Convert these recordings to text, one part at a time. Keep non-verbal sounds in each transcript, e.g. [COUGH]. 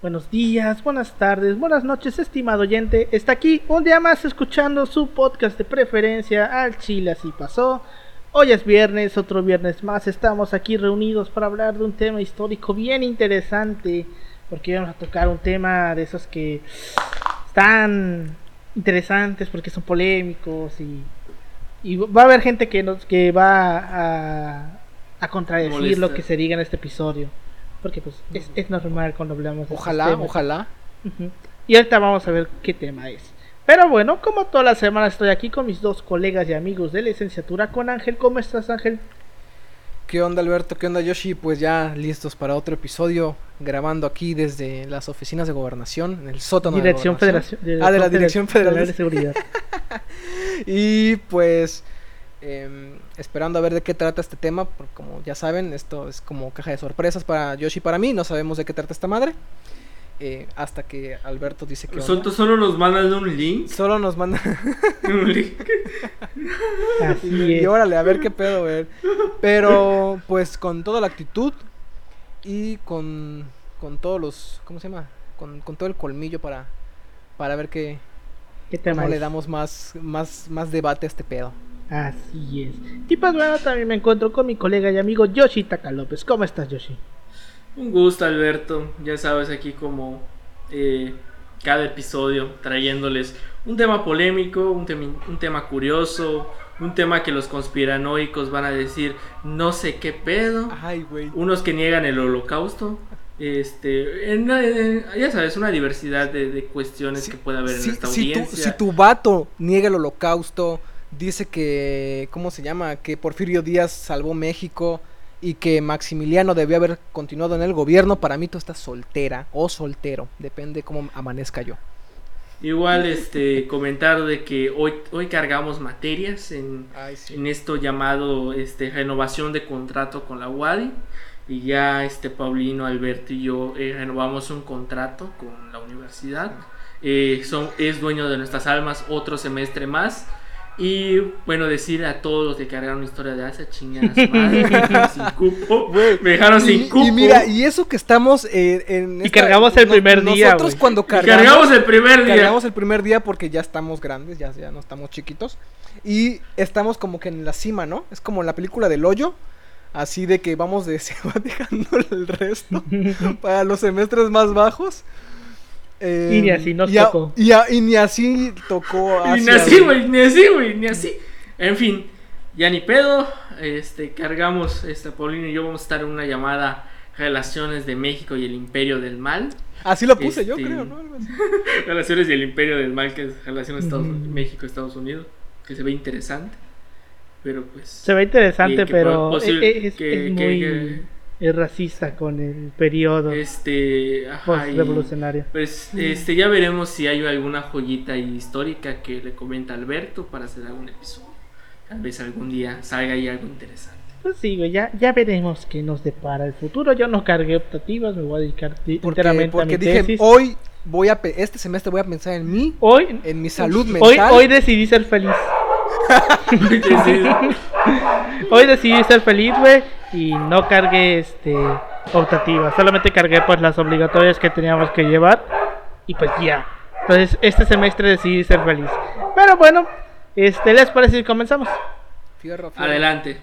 Buenos días, buenas tardes, buenas noches, estimado oyente. Está aquí un día más escuchando su podcast de preferencia al Chile así pasó. Hoy es viernes, otro viernes más. Estamos aquí reunidos para hablar de un tema histórico bien interesante. Porque vamos a tocar un tema de esos que están interesantes porque son polémicos y, y va a haber gente que nos que va a, a contradecir Molesta. lo que se diga en este episodio. Porque pues es, es normal cuando hablamos de Ojalá, ojalá. Y ahorita vamos a ver qué tema es. Pero bueno, como toda la semana estoy aquí con mis dos colegas y amigos de licenciatura, con Ángel. ¿Cómo estás, Ángel? ¿Qué onda Alberto? ¿Qué onda Yoshi? Pues ya listos para otro episodio, grabando aquí desde las oficinas de gobernación, en el sótano Dirección de gobernación. Federación. Ah, de la Dirección Federal de- de Seguridad. [LAUGHS] Y pues em, esperando a ver de qué trata este tema, porque como ya saben, esto es como caja de sorpresas para Yoshi y para mí, no sabemos de qué trata esta madre. eh, hasta que Alberto dice que Nosotros solo nos mandan un link. solo nos manda [LAUGHS] [LAUGHS] Un link. Así y es. órale, a ver qué pedo, ver. Pero pues con toda la actitud y con, con todos los, ¿cómo se llama? Con, con todo el colmillo para, para ver qué, ¿Qué tema cómo le damos más, más, más debate a este pedo. Así es. Y pues bueno, también me encuentro con mi colega y amigo Yoshi Taka López. ¿Cómo estás, Yoshi? Un gusto, Alberto. Ya sabes, aquí como eh, cada episodio trayéndoles un tema polémico, un, temi- un tema curioso, un tema que los conspiranoicos van a decir no sé qué pedo. Ay, güey. Unos que niegan el holocausto. Este, en- en- ya sabes, una diversidad de, de cuestiones que puede haber en esta si tu, audiencia. si tu vato niega el holocausto, dice que, ¿cómo se llama? Que Porfirio Díaz salvó México y que Maximiliano debió haber continuado en el gobierno, para mí tú estás soltera o soltero, depende cómo amanezca yo. Igual, este, comentar de que hoy, hoy cargamos materias en, Ay, sí. en esto llamado este, renovación de contrato con la UADI. Y ya este Paulino, Alberto y yo eh, renovamos un contrato con la universidad. Eh, son, es dueño de nuestras almas otro semestre más. Y bueno, decir a todos los que cargaron historia de hace chingadas madre, me dejaron sin [LAUGHS] cupo. Me dejaron sin Y, cupo. y mira, y eso que estamos eh, en... Y cargamos el primer día, Nosotros cuando Y cargamos... cargamos el primer día. Cargamos el primer día porque ya estamos grandes, ya, ya no estamos chiquitos. Y estamos como que en la cima, ¿no? Es como en la película del hoyo. Así de que vamos de [LAUGHS] se va dejando el resto [LAUGHS] para los semestres más bajos. Eh, Y ni así nos y a- tocó. Y, a- y ni así tocó. [LAUGHS] Ni así, güey, ni así, güey, ni así. En fin, ya ni pedo. Este, cargamos, este, Paulino y yo vamos a estar en una llamada Relaciones de México y el Imperio del Mal. Así lo puse yo, Este- creo, ¿no? [LAUGHS] Relaciones y el Imperio del Mal, que es Relaciones Estados Mm. México-Estados Unidos. Que se ve interesante. Pero pues. Se ve interesante, pero po- posible- es, es- que- es que- muy que- es racista con el periodo Este. ajá, post-revolucionario. Pues este, ya veremos si hay alguna joyita histórica que le comenta Alberto para hacer algún episodio. Tal vez algún día salga ahí algo interesante. Pues sí, güey, ya, ya veremos qué nos depara el futuro. Yo no cargué optativas, me voy a dedicar Porque, enteramente a porque mi dije, tesis. hoy voy a. Este semestre voy a pensar en mí, Hoy, en mi salud hoy, mental. hoy decidí ser feliz. [LAUGHS] [LAUGHS] Hoy decidí ser feliz, güey, y no cargué este optativas. Solamente cargué pues las obligatorias que teníamos que llevar y pues ya. Entonces este semestre decidí ser feliz. Pero bueno, este, ¿les parece si comenzamos? Fierro, fierro. Adelante.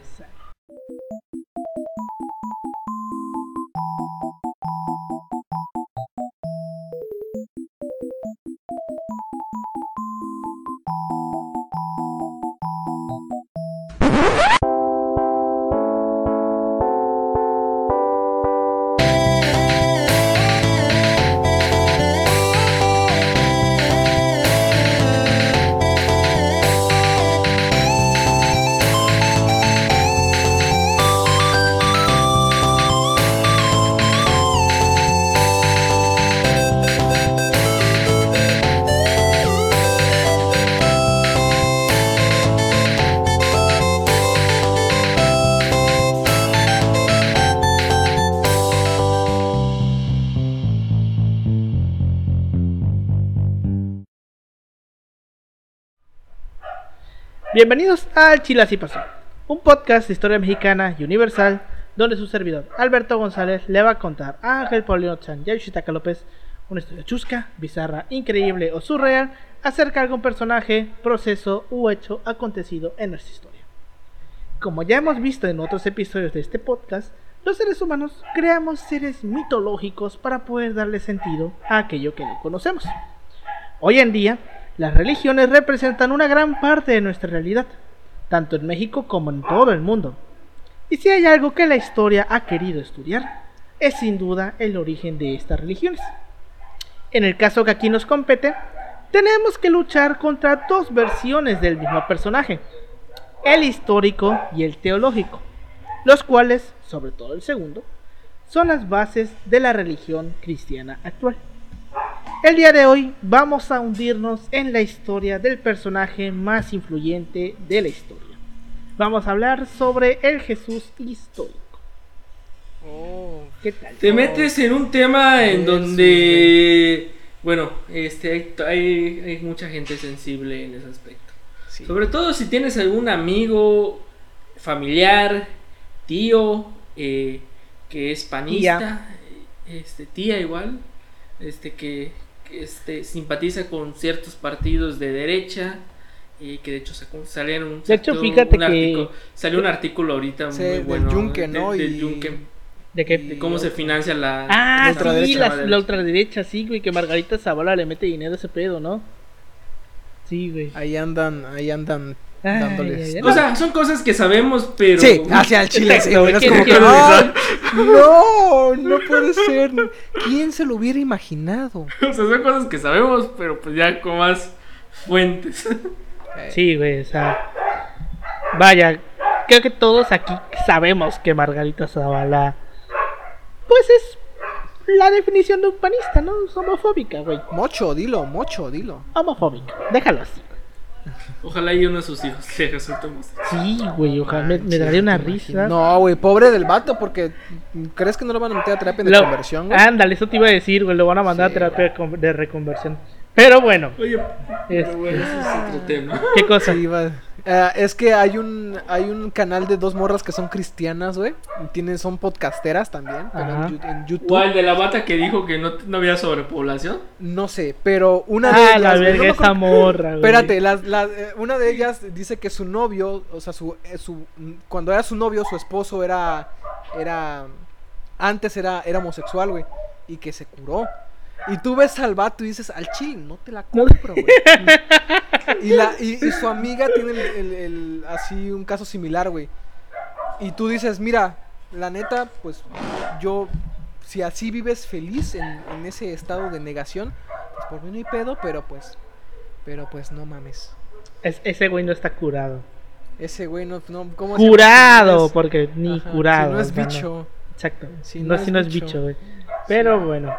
Bienvenidos al Chile Así Pasó, un podcast de historia mexicana y universal donde su servidor Alberto González le va a contar a Ángel Paulino Chan y a Yoshitaka López una historia chusca, bizarra, increíble o surreal acerca de algún personaje, proceso u hecho acontecido en nuestra historia. Como ya hemos visto en otros episodios de este podcast, los seres humanos creamos seres mitológicos para poder darle sentido a aquello que no conocemos. Hoy en día, las religiones representan una gran parte de nuestra realidad, tanto en México como en todo el mundo. Y si hay algo que la historia ha querido estudiar, es sin duda el origen de estas religiones. En el caso que aquí nos compete, tenemos que luchar contra dos versiones del mismo personaje, el histórico y el teológico, los cuales, sobre todo el segundo, son las bases de la religión cristiana actual. El día de hoy vamos a hundirnos en la historia del personaje más influyente de la historia. Vamos a hablar sobre el Jesús histórico. Oh, ¿Qué tal? Te metes en un tema en Eso, donde, bueno, este, hay, hay, hay mucha gente sensible en ese aspecto. sí. Sobre todo si tienes algún amigo, familiar, tío, eh, que es panista, este, tía igual, este, que, este, simpatiza con ciertos partidos de derecha. Y que de hecho salieron De hecho, sacó fíjate un que- artículo- salió un artículo ahorita Sí, muy del bueno Yunque, ¿no? de- del Y- Yunque, ¿De qué? de cómo se financia la Ah, la sí, ultraderecha. la, la ultraderecha, sí, güey, que Margarita Zavala le mete dinero a ese pedo, ¿no? Sí, güey. Ahí andan, ahí andan dándoles. ay, ay. O sea, son cosas que sabemos, pero Sí, hacia el chile, sí, [LAUGHS] no es ¿quién- como que, quién lo "Ay, no, no puede ser. ¿Quién se lo hubiera imaginado? [LAUGHS] o sea, son cosas que sabemos, pero pues ya con más fuentes. Sí, güey, o sea. Vaya, creo que todos aquí sabemos que Margarita Zavala. Pues es la definición de un panista, ¿no? Es homofóbica, güey. Mocho, dilo, mocho, dilo. Homofóbica. Déjalos. Ojalá y uno de sus hijos le resulte homosexual. Sí, güey, ojalá me, me daría una risa. No, güey, pobre del vato, porque ¿crees que no lo van a meter a terapia de Lo- conversión, güey? Ándale, eso te iba a decir, güey. Lo van a mandar Sí, a terapia de con- de reconversión. Pero bueno, Oye, Este- pero bueno, ese es otro tema. ¿qué cosa? Sí, va. Eh, es que hay un hay un canal de dos morras que son cristianas, güey. Tienen, son podcasteras también, pero en, en YouTube. ¿Cuál de la bata que dijo que no, no había sobrepoblación? No sé, pero una de Ah, ellas. la no verga, esa morra, güey. Espérate, las- las, eh, una de ellas dice que su novio, o sea, su, eh, su cuando era su novio, su esposo era era antes era era homosexual, güey, y que se curó. Y tú ves al vato y dices, al ching, no te la compro, güey. [LAUGHS] y, la, y, y su amiga tiene el, el- el- así un caso similar, güey. Y tú dices, mira, la neta, pues yo, si así vives feliz en, en ese estado de negación, pues por mí no hay pedo, pero pues, pero pues no mames. Es- ese güey no está curado. Ese güey no, no ¿cómo? Curado, porque ni Ajá, curado. Si no es bicho. Exacto. Si no, no si no es bicho. bicho, güey. Pero bueno.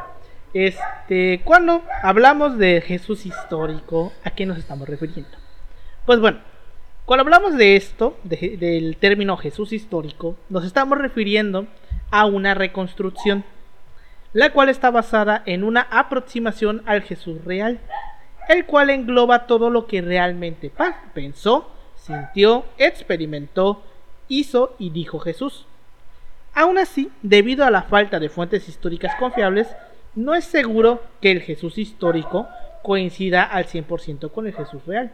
Este, cuando hablamos de Jesús histórico, ¿a qué nos estamos refiriendo? Pues bueno, cuando hablamos de esto, de- del término Jesús histórico, nos estamos refiriendo a una reconstrucción, la cual está basada en una aproximación al Jesús real, el cual engloba todo lo que realmente pensó, sintió, experimentó, hizo y dijo Jesús. Aún así, debido a la falta de fuentes históricas confiables, no es seguro que el Jesús histórico coincida al 100% con el Jesús real.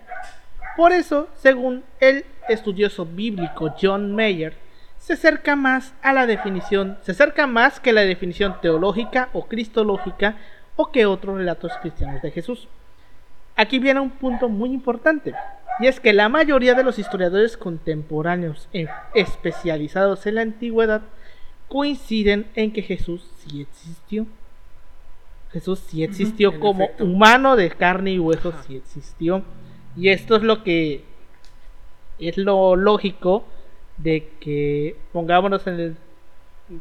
Por eso, según el estudioso bíblico John Mayer, se acerca más a la definición, se acerca más que la definición teológica o cristológica o que otros relatos cristianos de Jesús. Aquí viene un punto muy importante, y es que la mayoría de los historiadores contemporáneos en- especializados en la antigüedad coinciden en que Jesús sí existió. Jesús sí existió como efecto. humano de carne y hueso, Ajá. sí existió. Y esto es lo que es lo lógico de que pongámonos en el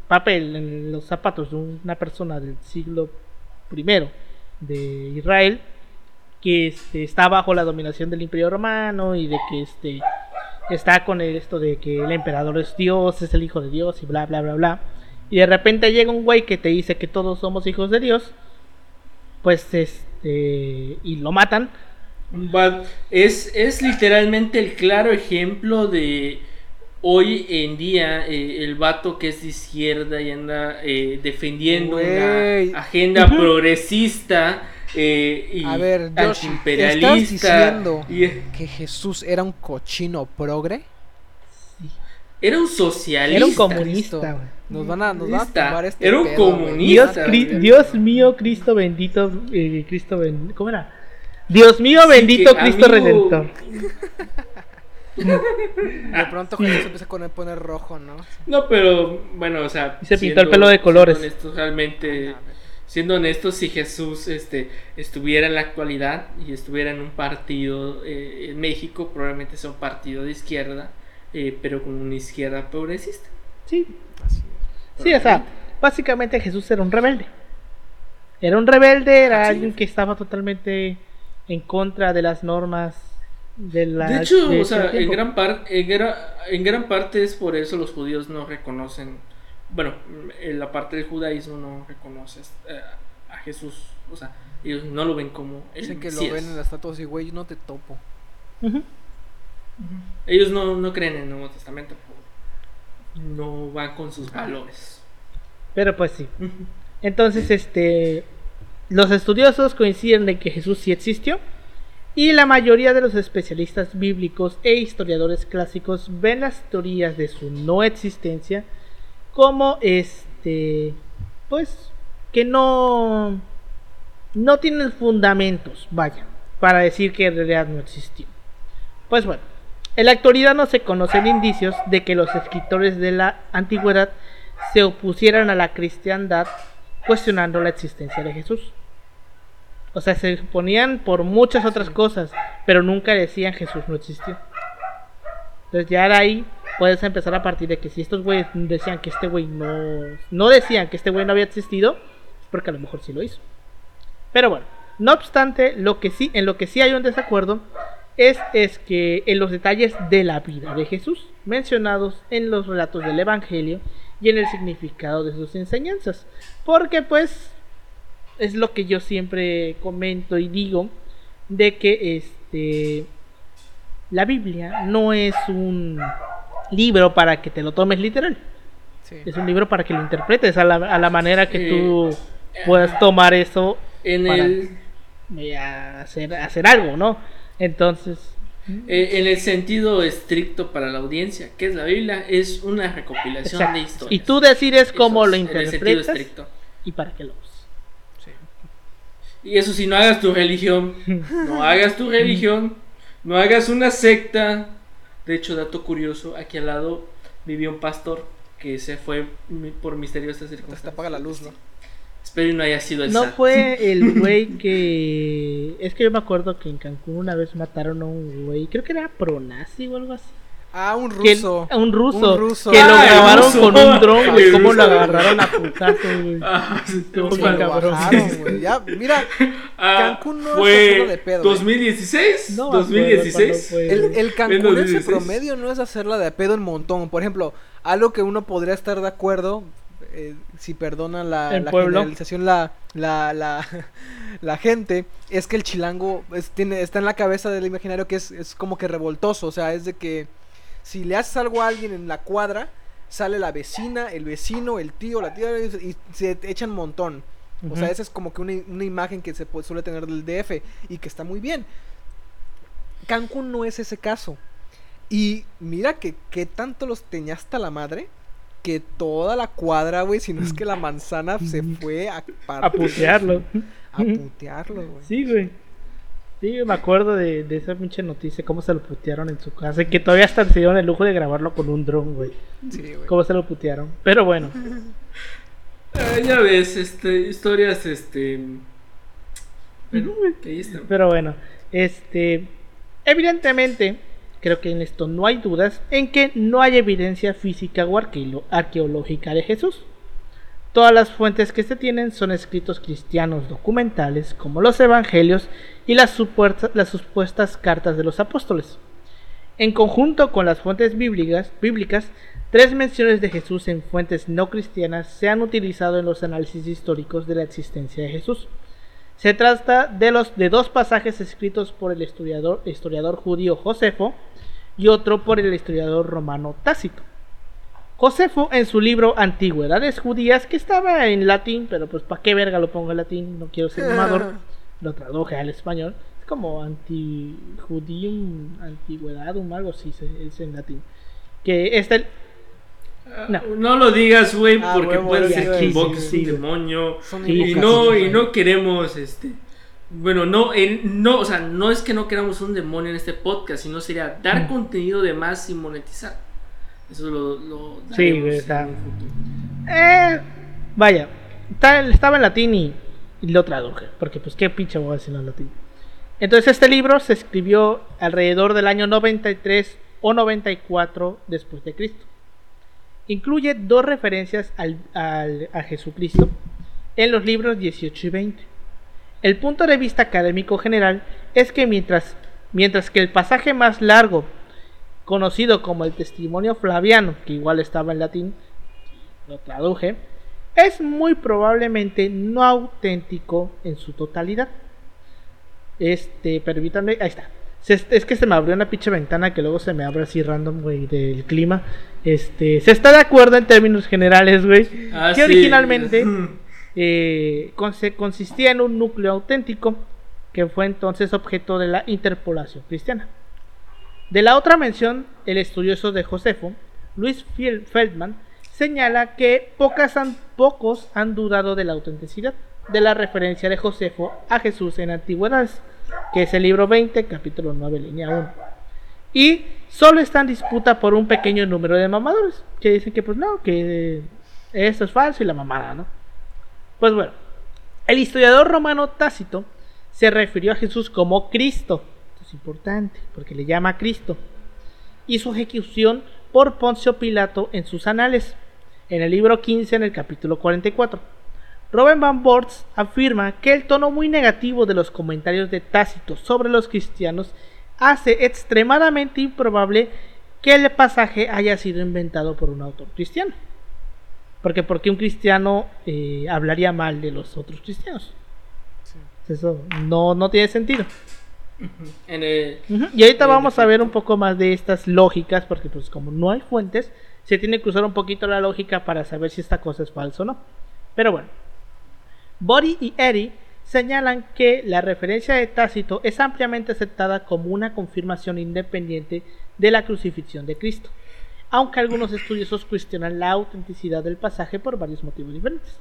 papel, en los zapatos de una persona del siglo I de Israel que este, está bajo la dominación del Imperio Romano y de que este está con esto de que el emperador es Dios, es el hijo de Dios y bla bla bla bla. Y de repente llega un güey que te dice que todos somos hijos de Dios, pues este y lo matan. Es, es literalmente el claro ejemplo de hoy en día eh, el vato que es de izquierda y anda eh, defendiendo una agenda progresista eh, y A ver, Josh, antiimperialista. ¿estás diciendo y- que Jesús era un cochino progre? era un socialista. Era un comunista, güey. Nos van a, nos van a tumbar este Era un pedo, comunista. Dios, Cri- güey. Dios mío, Cristo bendito, eh, Cristo ben- ¿cómo era? Dios mío, Sí, bendito que, Cristo amigo, Redentor. [LAUGHS] De pronto Jesús se empieza a poner, poner rojo, ¿no? No, pero bueno, o sea. Y se pintó el pelo de colores. Siendo honestos, realmente, siendo honestos, si Jesús este, estuviera en la actualidad y estuviera en un partido eh, en México, probablemente sea un partido de izquierda, eh, pero con una izquierda progresista. Sí. Sí, o sea, básicamente Jesús era un rebelde. Era un rebelde, era alguien que estaba totalmente en contra de las normas de la De hecho, de o sea, en gran, par- en, gra- en gran parte es por eso los judíos no reconocen, bueno, en la parte del judaísmo no reconoce eh, a Jesús, o sea, ellos no lo ven como Dicen que lo ven en la estatua así, güey, yo no te topo. Ellos no, no creen en el Nuevo Testamento, no van con sus valores. Pero pues sí. Entonces, este, los estudiosos coinciden en que Jesús sí existió y la mayoría de los especialistas bíblicos e historiadores clásicos ven las teorías de su no existencia como este, pues, que no, no tienen fundamentos, vaya, para decir que en realidad no existió. Pues bueno, en la actualidad no se conocen indicios de que los escritores de la antigüedad se opusieran a la cristiandad cuestionando la existencia de Jesús. O sea, se oponían por muchas otras cosas, pero nunca decían Jesús no existió. Entonces ya de ahí puedes empezar a partir de que si estos güeyes decían que este güey no... No decían que este güey no había existido, es porque a lo mejor sí lo hizo. Pero bueno, no obstante, lo que sí, en lo que sí hay un desacuerdo es, es que en los detalles de la vida de Jesús, mencionados en los relatos del Evangelio y en el significado de sus enseñanzas. Porque pues es lo que yo siempre comento y digo, de que este la Biblia no es un libro para que te lo tomes literal, Sí. es un libro para que lo interpretes a la, a la manera que Eh, tú puedas tomar eso En Para- el, y hacer, hacer algo, ¿no? Entonces, eh, en el sentido estricto para la audiencia, que es la Biblia, es una recopilación exacto. de historias. y tú decides cómo Eso lo es, en el sentido interpretas estricto. y para qué lo usas. Sí. Y eso si no hagas tu religión, no [LAUGHS] hagas tu religión, no hagas una secta. De hecho, dato curioso, aquí al lado vivía un pastor que se fue por misteriosas circunstancias. te apaga la luz, ¿no? Espero y no haya sido el No fue [LAUGHS] el güey que. Es que yo me acuerdo que en Cancún una vez mataron a un güey, creo que era pronazi o algo así. Ah, un ruso. a un ruso. Un ruso. Que lo Ah, el grabaron ruso. con un dron, güey. El Cómo lo agarraron a putazos, güey. Ah, cabrón. bajaron, güey. Ya, mira, Ah, Cancún no es hacerla fue de pedo, ¿eh? 2016, No me acuerdo 2016. cuándo fue. el, el Cancún en su 2016. promedio no es hacerla de pedo en montón. Por ejemplo, algo que uno podría estar de acuerdo, eh, si perdonan la, generalización la, la, la, [LAUGHS] la gente, es que el chilango es- tiene, está en la cabeza del imaginario que es, es como que revoltoso. O sea, es de que si le haces algo a alguien en la cuadra, sale la vecina, el vecino, el tío, la tía, y se echan montón. O sea, esa es como que una, una imagen que se pu- suele tener del DF y que está muy bien. Cancún no es ese caso. Y mira que, que tanto los tenía hasta la madre que toda la cuadra, güey, si no es que la [LAUGHS] manzana se fue a, A putearlo. A putearlo, güey. Sí, güey. Sí, me acuerdo de, de esa pinche noticia, cómo se lo putearon en su casa. y Que todavía hasta se dieron el lujo de grabarlo con un dron, güey. Sí, güey. Cómo se lo putearon. Pero bueno, Ah, ya ves, este, historias, este... Bueno, ahí están. pero bueno. Este. Evidentemente, creo que en esto no hay dudas en que no hay evidencia física o arqueológica de Jesús. Todas las fuentes que se tienen son escritos cristianos documentales, como los evangelios y las, supuestas cartas de los apóstoles. En conjunto con las fuentes bíblicas, tres menciones de Jesús en fuentes no cristianas se han utilizado en los análisis históricos de la existencia de Jesús. Se trata de, los, de dos pasajes escritos por el historiador judío Josefo, y otro por el historiador romano Tácito. Josefo en su libro Antigüedades Judías, que estaba en latín, pero pues para qué verga lo pongo en latín, no quiero ser mamador, [LAUGHS] lo traduje al español. Es como anti judium, antigüedadum, algo así es en latín. Que este no. no lo digas, güey, Ah, porque puede ser que invoques un demonio. Y no, y no queremos, este. Bueno, no, en- no, o sea, no es que no queramos un demonio en este podcast, sino sería dar Mm. contenido de más sin monetizar. Eso lo, lo Sí, está-. Eh, vaya, estaba en latín y, y lo traduje, porque pues qué pinche voy a decir en latín. Entonces este libro se escribió alrededor del año 93 o 94 después de Cristo. Incluye dos referencias al- al- a Jesucristo en los libros 18 y 20. El punto de vista académico general es que mientras, mientras que el pasaje más largo, conocido como el testimonio flaviano, que igual estaba en latín, lo traduje, es muy probablemente no auténtico en su totalidad. Este, permítanme, ahí está. Es que se me abrió una pinche ventana que luego se me abre así random, güey, del clima. Este, se está de acuerdo en términos generales, güey. Ah, que sí. originalmente [LAUGHS] eh, consistía en un núcleo auténtico que fue entonces objeto de la interpolación cristiana. De la otra mención, el estudioso de Josefo, Luis Feldman, señala que pocos han dudado de la autenticidad de la referencia de Josefo a Jesús en Antigüedades, que es el libro 20, capítulo 9, línea 1. Y solo está en disputa por un pequeño número de mamadores, que dicen que pues no, que esto es falso y la mamada, ¿no? Pues bueno, el historiador romano Tácito se refirió a Jesús como Cristo. Esto es importante, porque le llama Cristo. Y su ejecución por Poncio Pilato en sus anales, en el libro 15, en el capítulo 44. Robin Van Bortz afirma que el tono muy negativo de los comentarios de Tácito sobre los cristianos hace extremadamente improbable que el pasaje haya sido inventado por un autor cristiano. Porque porque un cristiano eh, hablaría mal de los otros cristianos. Eso no, no tiene sentido. En el- Ujú, Y ahorita vamos a ver un poco más de estas lógicas, porque pues como no hay fuentes, se tiene que usar un poquito la lógica para saber si esta cosa es falsa o no. Pero bueno, Body y Eddie señalan que la referencia de Tácito es ampliamente aceptada como una confirmación independiente de la crucifixión de Cristo, aunque algunos estudiosos cuestionan la autenticidad del pasaje por varios motivos diferentes.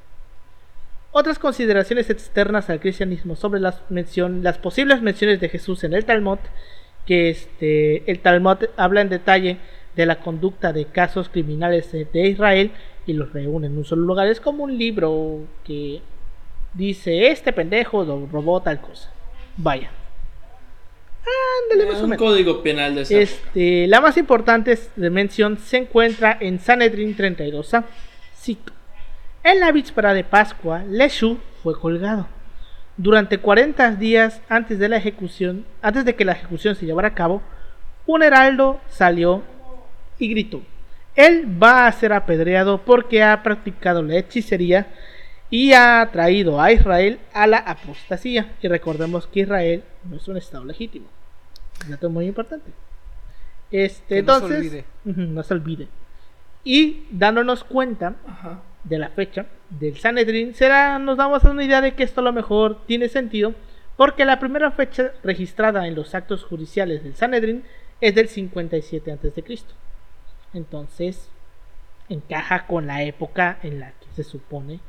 Otras consideraciones externas al cristianismo sobre las, mención- las posibles menciones de Jesús en el Talmud, que este, el Talmud habla en detalle de la conducta de casos criminales de, Israel y los reúne en un solo lugar. Es como un libro que dice, este pendejo robó tal cosa. Vaya. Ándale, más o un código penal de esa. Este, la más importante de mención se encuentra en Sanedrin 32a. Cito. En la víspera de Pascua, Leshu fue colgado. Durante 40 días antes de la ejecución, antes de que la ejecución se llevara a cabo, un heraldo salió y gritó: Él va a ser apedreado porque ha practicado la hechicería y ha traído a Israel a la apostasía. Y recordemos que Israel no es un estado legítimo. Dato muy importante. Este, Que no se entonces, olvide. No se olvide. Y dándonos cuenta Ajá. de la fecha del Sanedrin, será, nos damos una idea de que esto a lo mejor tiene sentido, porque la primera fecha registrada en los actos judiciales del Sanedrin es del 57 a.C. Entonces, encaja con la época en la que se supone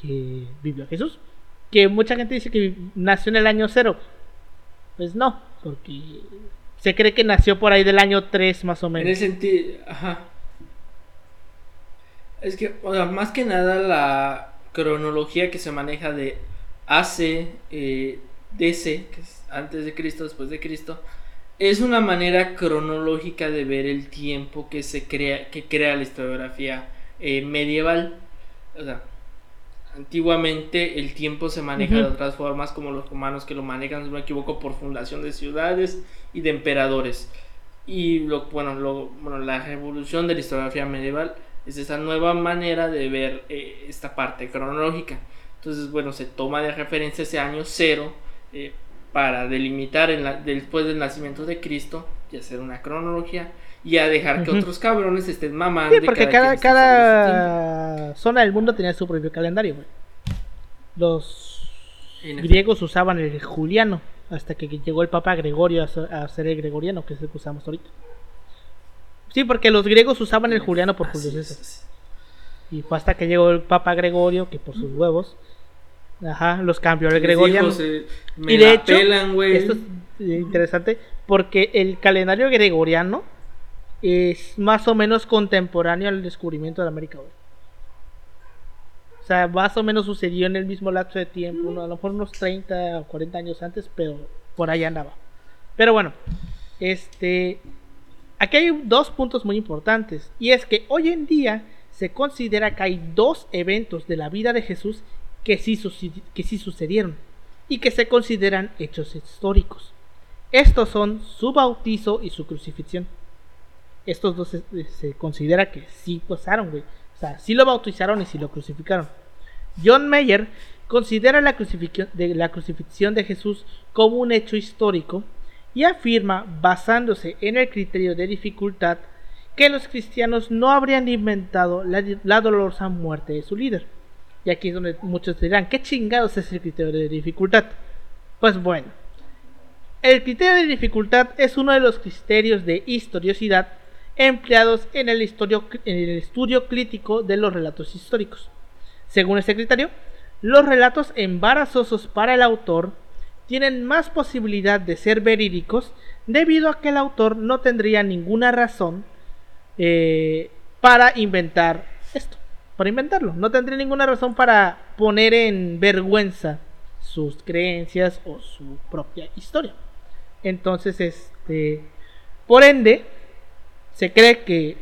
que vivió Jesús. Que mucha gente dice que nació en el año cero. Pues no, porque se cree que nació por ahí del año 3 más o En menos. el sentido, ajá. Es que, o sea, más que nada la cronología que se maneja de AC, eh, DC, que es antes de Cristo, después de Cristo, es una manera cronológica de ver el tiempo que se crea, que crea la historiografía eh, medieval. O sea, antiguamente el tiempo se maneja de otras formas, como los romanos que lo manejan, si no me equivoco, por fundación de ciudades y de emperadores. Y lo, bueno, lo, bueno, la revolución de la historiografía medieval es esa nueva manera de ver eh, esta parte cronológica. Entonces, bueno, se toma de referencia ese año cero eh, para delimitar en la- después del nacimiento de Cristo, y hacer una cronología y a dejar que otros cabrones estén mamando. Sí, porque cada, distinto. cada zona del mundo tenía su propio calendario, güey. Los En efecto. griegos usaban el juliano hasta que llegó el Papa Gregorio a a ser el gregoriano, que es el que usamos ahorita. Sí, porque los griegos usaban el juliano por Julio César. Y fue hasta que llegó el Papa Gregorio, que por sus huevos, ajá, los cambió al gregoriano. dijo, se- me Y de la hecho, pelan. Esto es eh, interesante porque el calendario gregoriano es más o menos contemporáneo al descubrimiento de América, güey. O sea, más o menos sucedió en el mismo lapso de tiempo, a lo mejor unos 30 o 40 años antes, pero por ahí andaba. Pero bueno, este aquí hay dos puntos muy importantes y es que hoy en día se considera que hay dos eventos de la vida de Jesús que sí, que sí sucedieron y que se consideran hechos históricos. Estos son su bautizo y su crucifixión. Estos dos se, se considera que sí pasaron, güey. O sea, sí lo bautizaron y sí lo crucificaron. John Mayer considera la crucifixión de, la crucifixión de Jesús como un hecho histórico y afirma, basándose en el criterio de dificultad, que los cristianos no habrían inventado la, la dolorosa muerte de su líder. Y aquí es donde muchos dirán, ¿qué chingados es el criterio de dificultad? Pues bueno, el criterio de dificultad es uno de los criterios de historiosidad empleados en el, en el estudio crítico de los relatos históricos. Según este criterio, los relatos embarazosos para el autor tienen más posibilidad de ser verídicos debido a que el autor no tendría ninguna razón eh, para inventar esto, para inventarlo. No tendría ninguna razón para poner en vergüenza sus creencias o su propia historia. Entonces, este, por ende, se cree que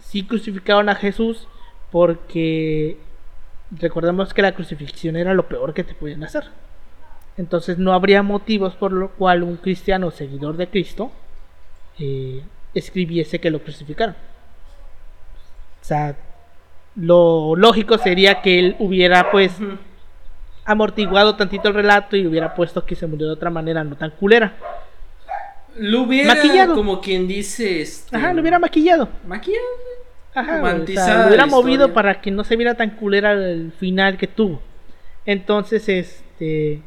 sí crucificaron a Jesús porque recordemos que la crucifixión era lo peor que te podían hacer. Entonces no habría motivos por lo cual un cristiano seguidor de Cristo eh, escribiese que lo crucificaron. O sea, lo lógico sería que él hubiera pues amortiguado tantito el relato y hubiera puesto que se murió de otra manera no tan culera. Lo hubiera, Maquillado. como quien dice, este... Ajá, lo hubiera maquillado. maquillado. Ajá, güey, o sea, lo hubiera movido para que no se viera tan culera el final que tuvo. Entonces, este.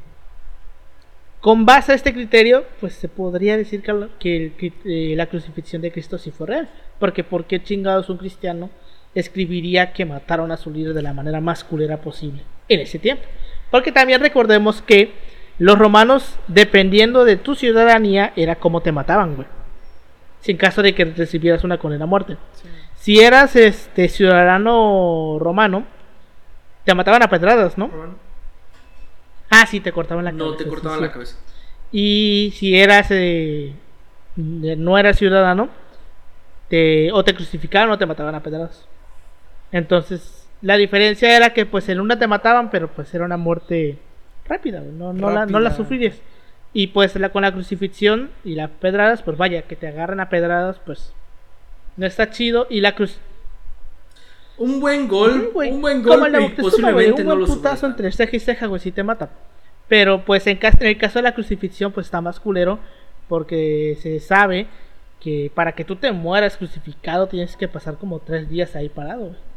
Con base a este criterio, pues se podría decir que, eh, la crucifixión de Cristo sí fue real. Porque, ¿por qué chingados un cristiano escribiría que mataron a su líder de la manera más culera posible en ese tiempo? Porque también recordemos que los romanos, dependiendo de tu ciudadanía, era como te mataban, güey. Si en caso de que recibieras una condena a muerte. Si eras este ciudadano romano, te mataban a pedradas, ¿no? Ah, sí, te cortaban la cabeza. No te cortaban sí. la cabeza. Y si eras eh, no eras ciudadano, te, o te crucificaban o te mataban a pedradas. Entonces, la diferencia era que pues en una te mataban, pero pues era una muerte rápida, no, no, la, no la. Y pues la, con la crucifixión y las pedradas, pues vaya, que te agarran a pedradas, pues no está chido. Y la cruz... Un buen gol, un buen gol y Moctezuma, posiblemente no un lo buen putazo entre ceja y ceja, güey, si te mata. Pero pues en, en el caso de la crucifixión, pues está más culero. Porque se sabe que para que tú te mueras crucificado tienes que pasar como tres días ahí parado, güey.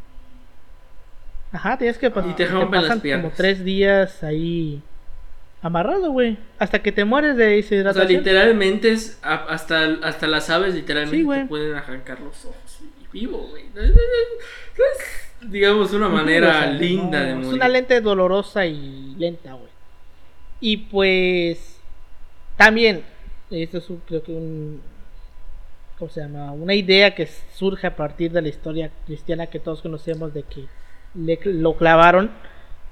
Ajá, tienes que pasar. Y te rompen las pasan como tres días ahí amarrado, güey. Hasta que te mueres de O sea, deshidratación. literalmente es hasta, hasta las aves literalmente Sí, te pueden arrancar los ojos y vivo, güey. Es- es, digamos, una manera linda no, de Es morir. una lente dolorosa y lenta, güey. Y pues también, esto es un- creo que un, ¿cómo se llama? Una idea que surge a partir de la historia cristiana que todos conocemos de que le, lo clavaron,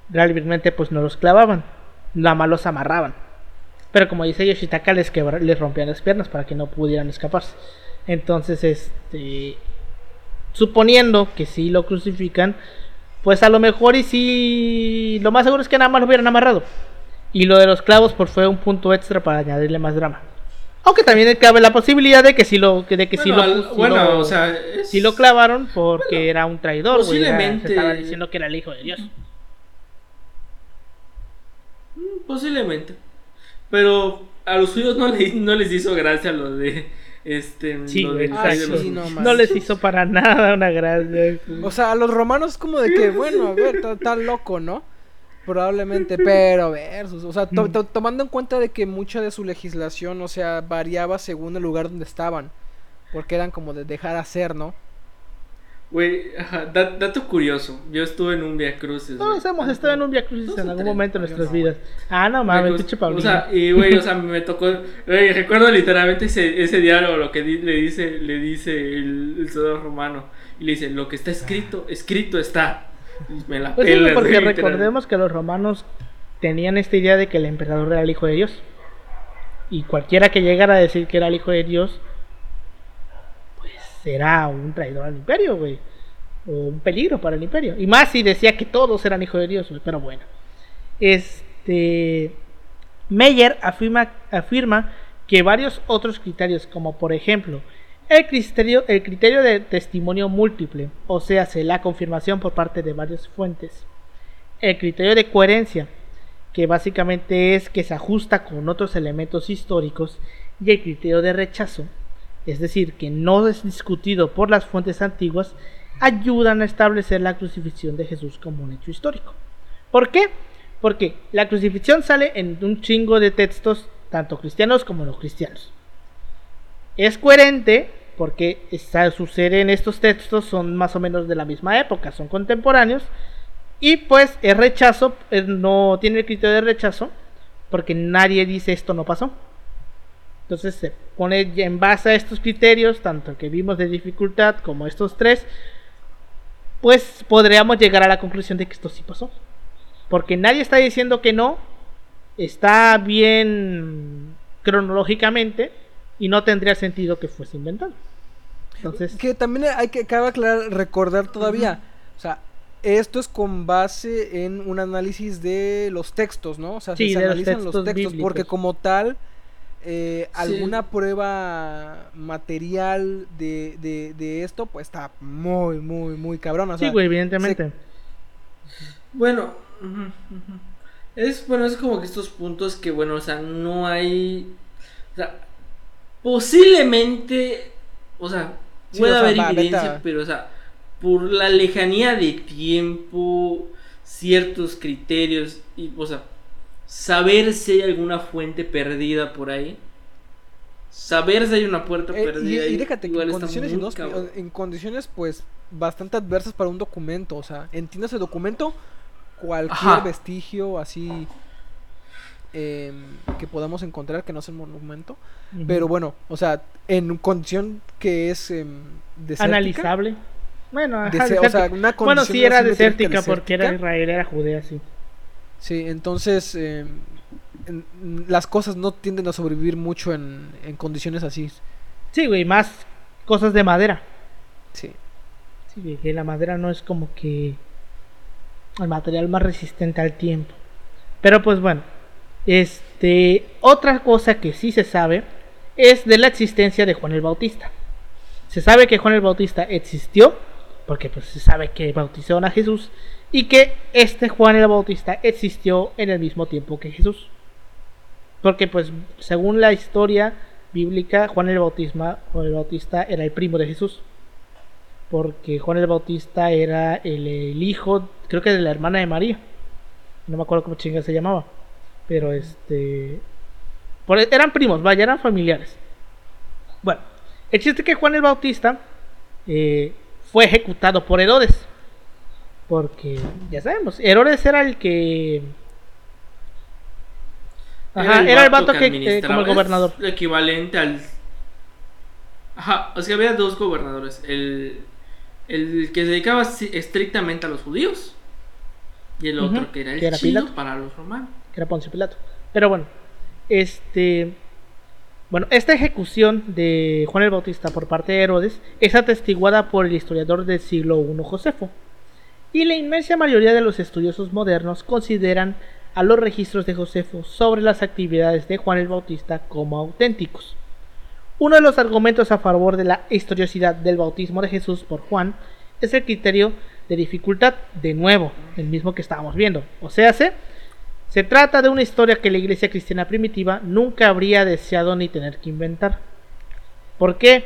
realmente pues no los clavaban, nada más los amarraban. Pero como dice Yoshitaka, les, quebra- les rompían las piernas para que no pudieran escaparse. Entonces, este, suponiendo que sí lo crucifican, pues a lo mejor y sí, lo más seguro es que nada más lo hubieran amarrado. Y lo de los clavos pues fue un punto extra para añadirle más drama. Aunque también cabe la posibilidad de que sí lo, de que sí Bueno, lo, al- sí bueno, lo- o sea, es- sí lo clavaron porque era un traidor, posiblemente- se estaba diciendo que era el hijo de Dios. Mm, Posiblemente. Pero a los suyos no, le- no les hizo gracia lo de este Sí, Ah, los- no No, manches. les hizo para nada una gracia. O sea, a los romanos es como de que, bueno, a ver, está está loco, ¿no? Probablemente, [LAUGHS] pero versus, o sea, to- Mm. to- tomando en cuenta de que mucha de su legislación, o sea, variaba según el lugar donde estaban, porque eran como de dejar hacer, ¿no? Güey, ajá, da- dato curioso. Yo estuve en un Via Crucis. Todos hemos estado en un Via Crucis en o algún momento de nuestras no. vidas. Ah, no mames, pinche o Paulino. sea, y güey, o sea, me tocó, güey, recuerdo literalmente ese, ese diálogo, lo que di- le dice, le dice el, el soldado romano, y le dice, lo que está escrito, escrito está. Y me la Pues sí, porque recordemos que los romanos tenían esta idea de que el emperador era el hijo de Dios. Y cualquiera que llegara a decir que era el hijo de Dios, pues será un traidor al imperio, güey. O un peligro para el imperio. Y más si decía que todos eran hijos de Dios, güey. Pero bueno. Este. Meyer afirma, afirma que varios otros criterios, como por ejemplo el criterio, el criterio de testimonio múltiple, o sea, se la confirmación por parte de varias fuentes, el criterio de coherencia, que básicamente es que se ajusta con otros elementos históricos, y el criterio de rechazo, es decir, que no es discutido por las fuentes antiguas, ayudan a establecer la crucifixión de Jesús como un hecho histórico. ¿Por qué? Porque la crucifixión sale en un chingo de textos, tanto cristianos como no cristianos. Es coherente porque está, sucede en estos textos, son más o menos de la misma época, son contemporáneos. Y pues es rechazo, no tiene el criterio de rechazo, porque nadie dice esto no pasó. Entonces se pone en base a estos criterios, tanto el que vimos de dificultad como estos tres, pues podríamos llegar a la conclusión de que esto sí pasó. Porque nadie está diciendo que no, está bien cronológicamente y no tendría sentido que fuese inventado. Entonces, Que también hay que cabe aclarar, recordar todavía, o sea, esto es con base en un análisis de los textos, ¿no? O sea, Sí, si se de los analizan los textos porque como tal, eh, Sí. alguna prueba material de, de, de esto, pues está muy, muy, muy cabrón. O sea, sí, güey, evidentemente. Bueno, es bueno, es como que estos puntos que bueno, o sea, no hay o sea, posiblemente, o sea, Sí, puede o sea, haber va, evidencia, pero o sea, por la lejanía de tiempo, ciertos criterios y o sea, saber si hay alguna fuente perdida por ahí. Saber si hay una puerta Eh, y, perdida. y ahí, déjate que en condiciones, muy en condiciones pues bastante adversas para un documento, o sea, entiéndase documento, cualquier Ajá. vestigio así em, que podamos encontrar que no es el monumento, pero bueno, o sea, en condición que es desértica, Analizable. Bueno, ajá, o sea, una bueno, condición sí era desértica porque era. Israel, era Judea, sí. Sí, entonces em, en- las cosas no tienden a sobrevivir mucho en, en condiciones así. Sí, güey, más cosas de madera. Sí. Sí, güey, que la madera no es como que el material más resistente al tiempo. Pero pues bueno, este, otra cosa que sí se sabe es de la existencia de Juan el Bautista. Se sabe que Juan el Bautista existió, porque pues se sabe que bautizaron a Jesús, y que este Juan el Bautista existió en el mismo tiempo que Jesús. Porque pues según la historia bíblica, Juan el, Bautista era el primo de Jesús. Porque Juan el Bautista era el, el hijo, creo que de la hermana de María. No me acuerdo cómo chinga se llamaba. Pero este... por- eran primos, vaya, eran familiares. Bueno, el chiste es que Juan el Bautista eh, fue ejecutado por Herodes. Porque, ya sabemos, Herodes era el que... Ajá, era el vato que, eh, como el gobernador. es equivalente al. Ajá, o sea, había dos gobernadores. El, el que se dedicaba estrictamente a los judíos. Y el otro que era el que era chido para los romanos. Que era Poncio Pilato. Pero bueno, este. Bueno, esta ejecución de Juan el Bautista por parte de Herodes es atestiguada por el historiador del siglo I Josefo. Y la inmensa mayoría de los estudiosos modernos consideran a los registros de Josefo sobre las actividades de Juan el Bautista como auténticos. Uno de los argumentos a favor de la historiosidad del bautismo de Jesús por Juan es el criterio de dificultad, de nuevo, el mismo que estábamos viendo. O sea, se, se trata de una historia que la iglesia cristiana primitiva nunca habría deseado ni tener que inventar. ¿Por qué?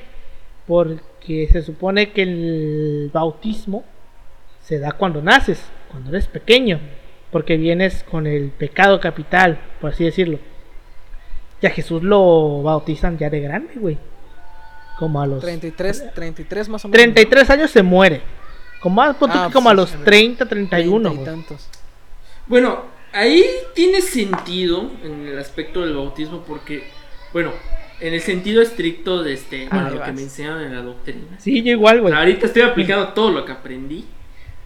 Porque se supone que el bautismo se da cuando naces, cuando eres pequeño, porque vienes con el pecado capital, por así decirlo. Y a Jesús lo bautizan ya de grande, güey. Como a los 33, 33 más o menos. 33 años se muere. Como a, Ah, que como a pues, los sí, 30, 30 31. y güey. tantos. Bueno, ahí tiene sentido en el aspecto del bautismo porque, bueno, en el sentido estricto de este, Ah, a lo que me enseñaron en la doctrina. Sí, yo igual, güey. Ahorita estoy aplicando todo lo que aprendí.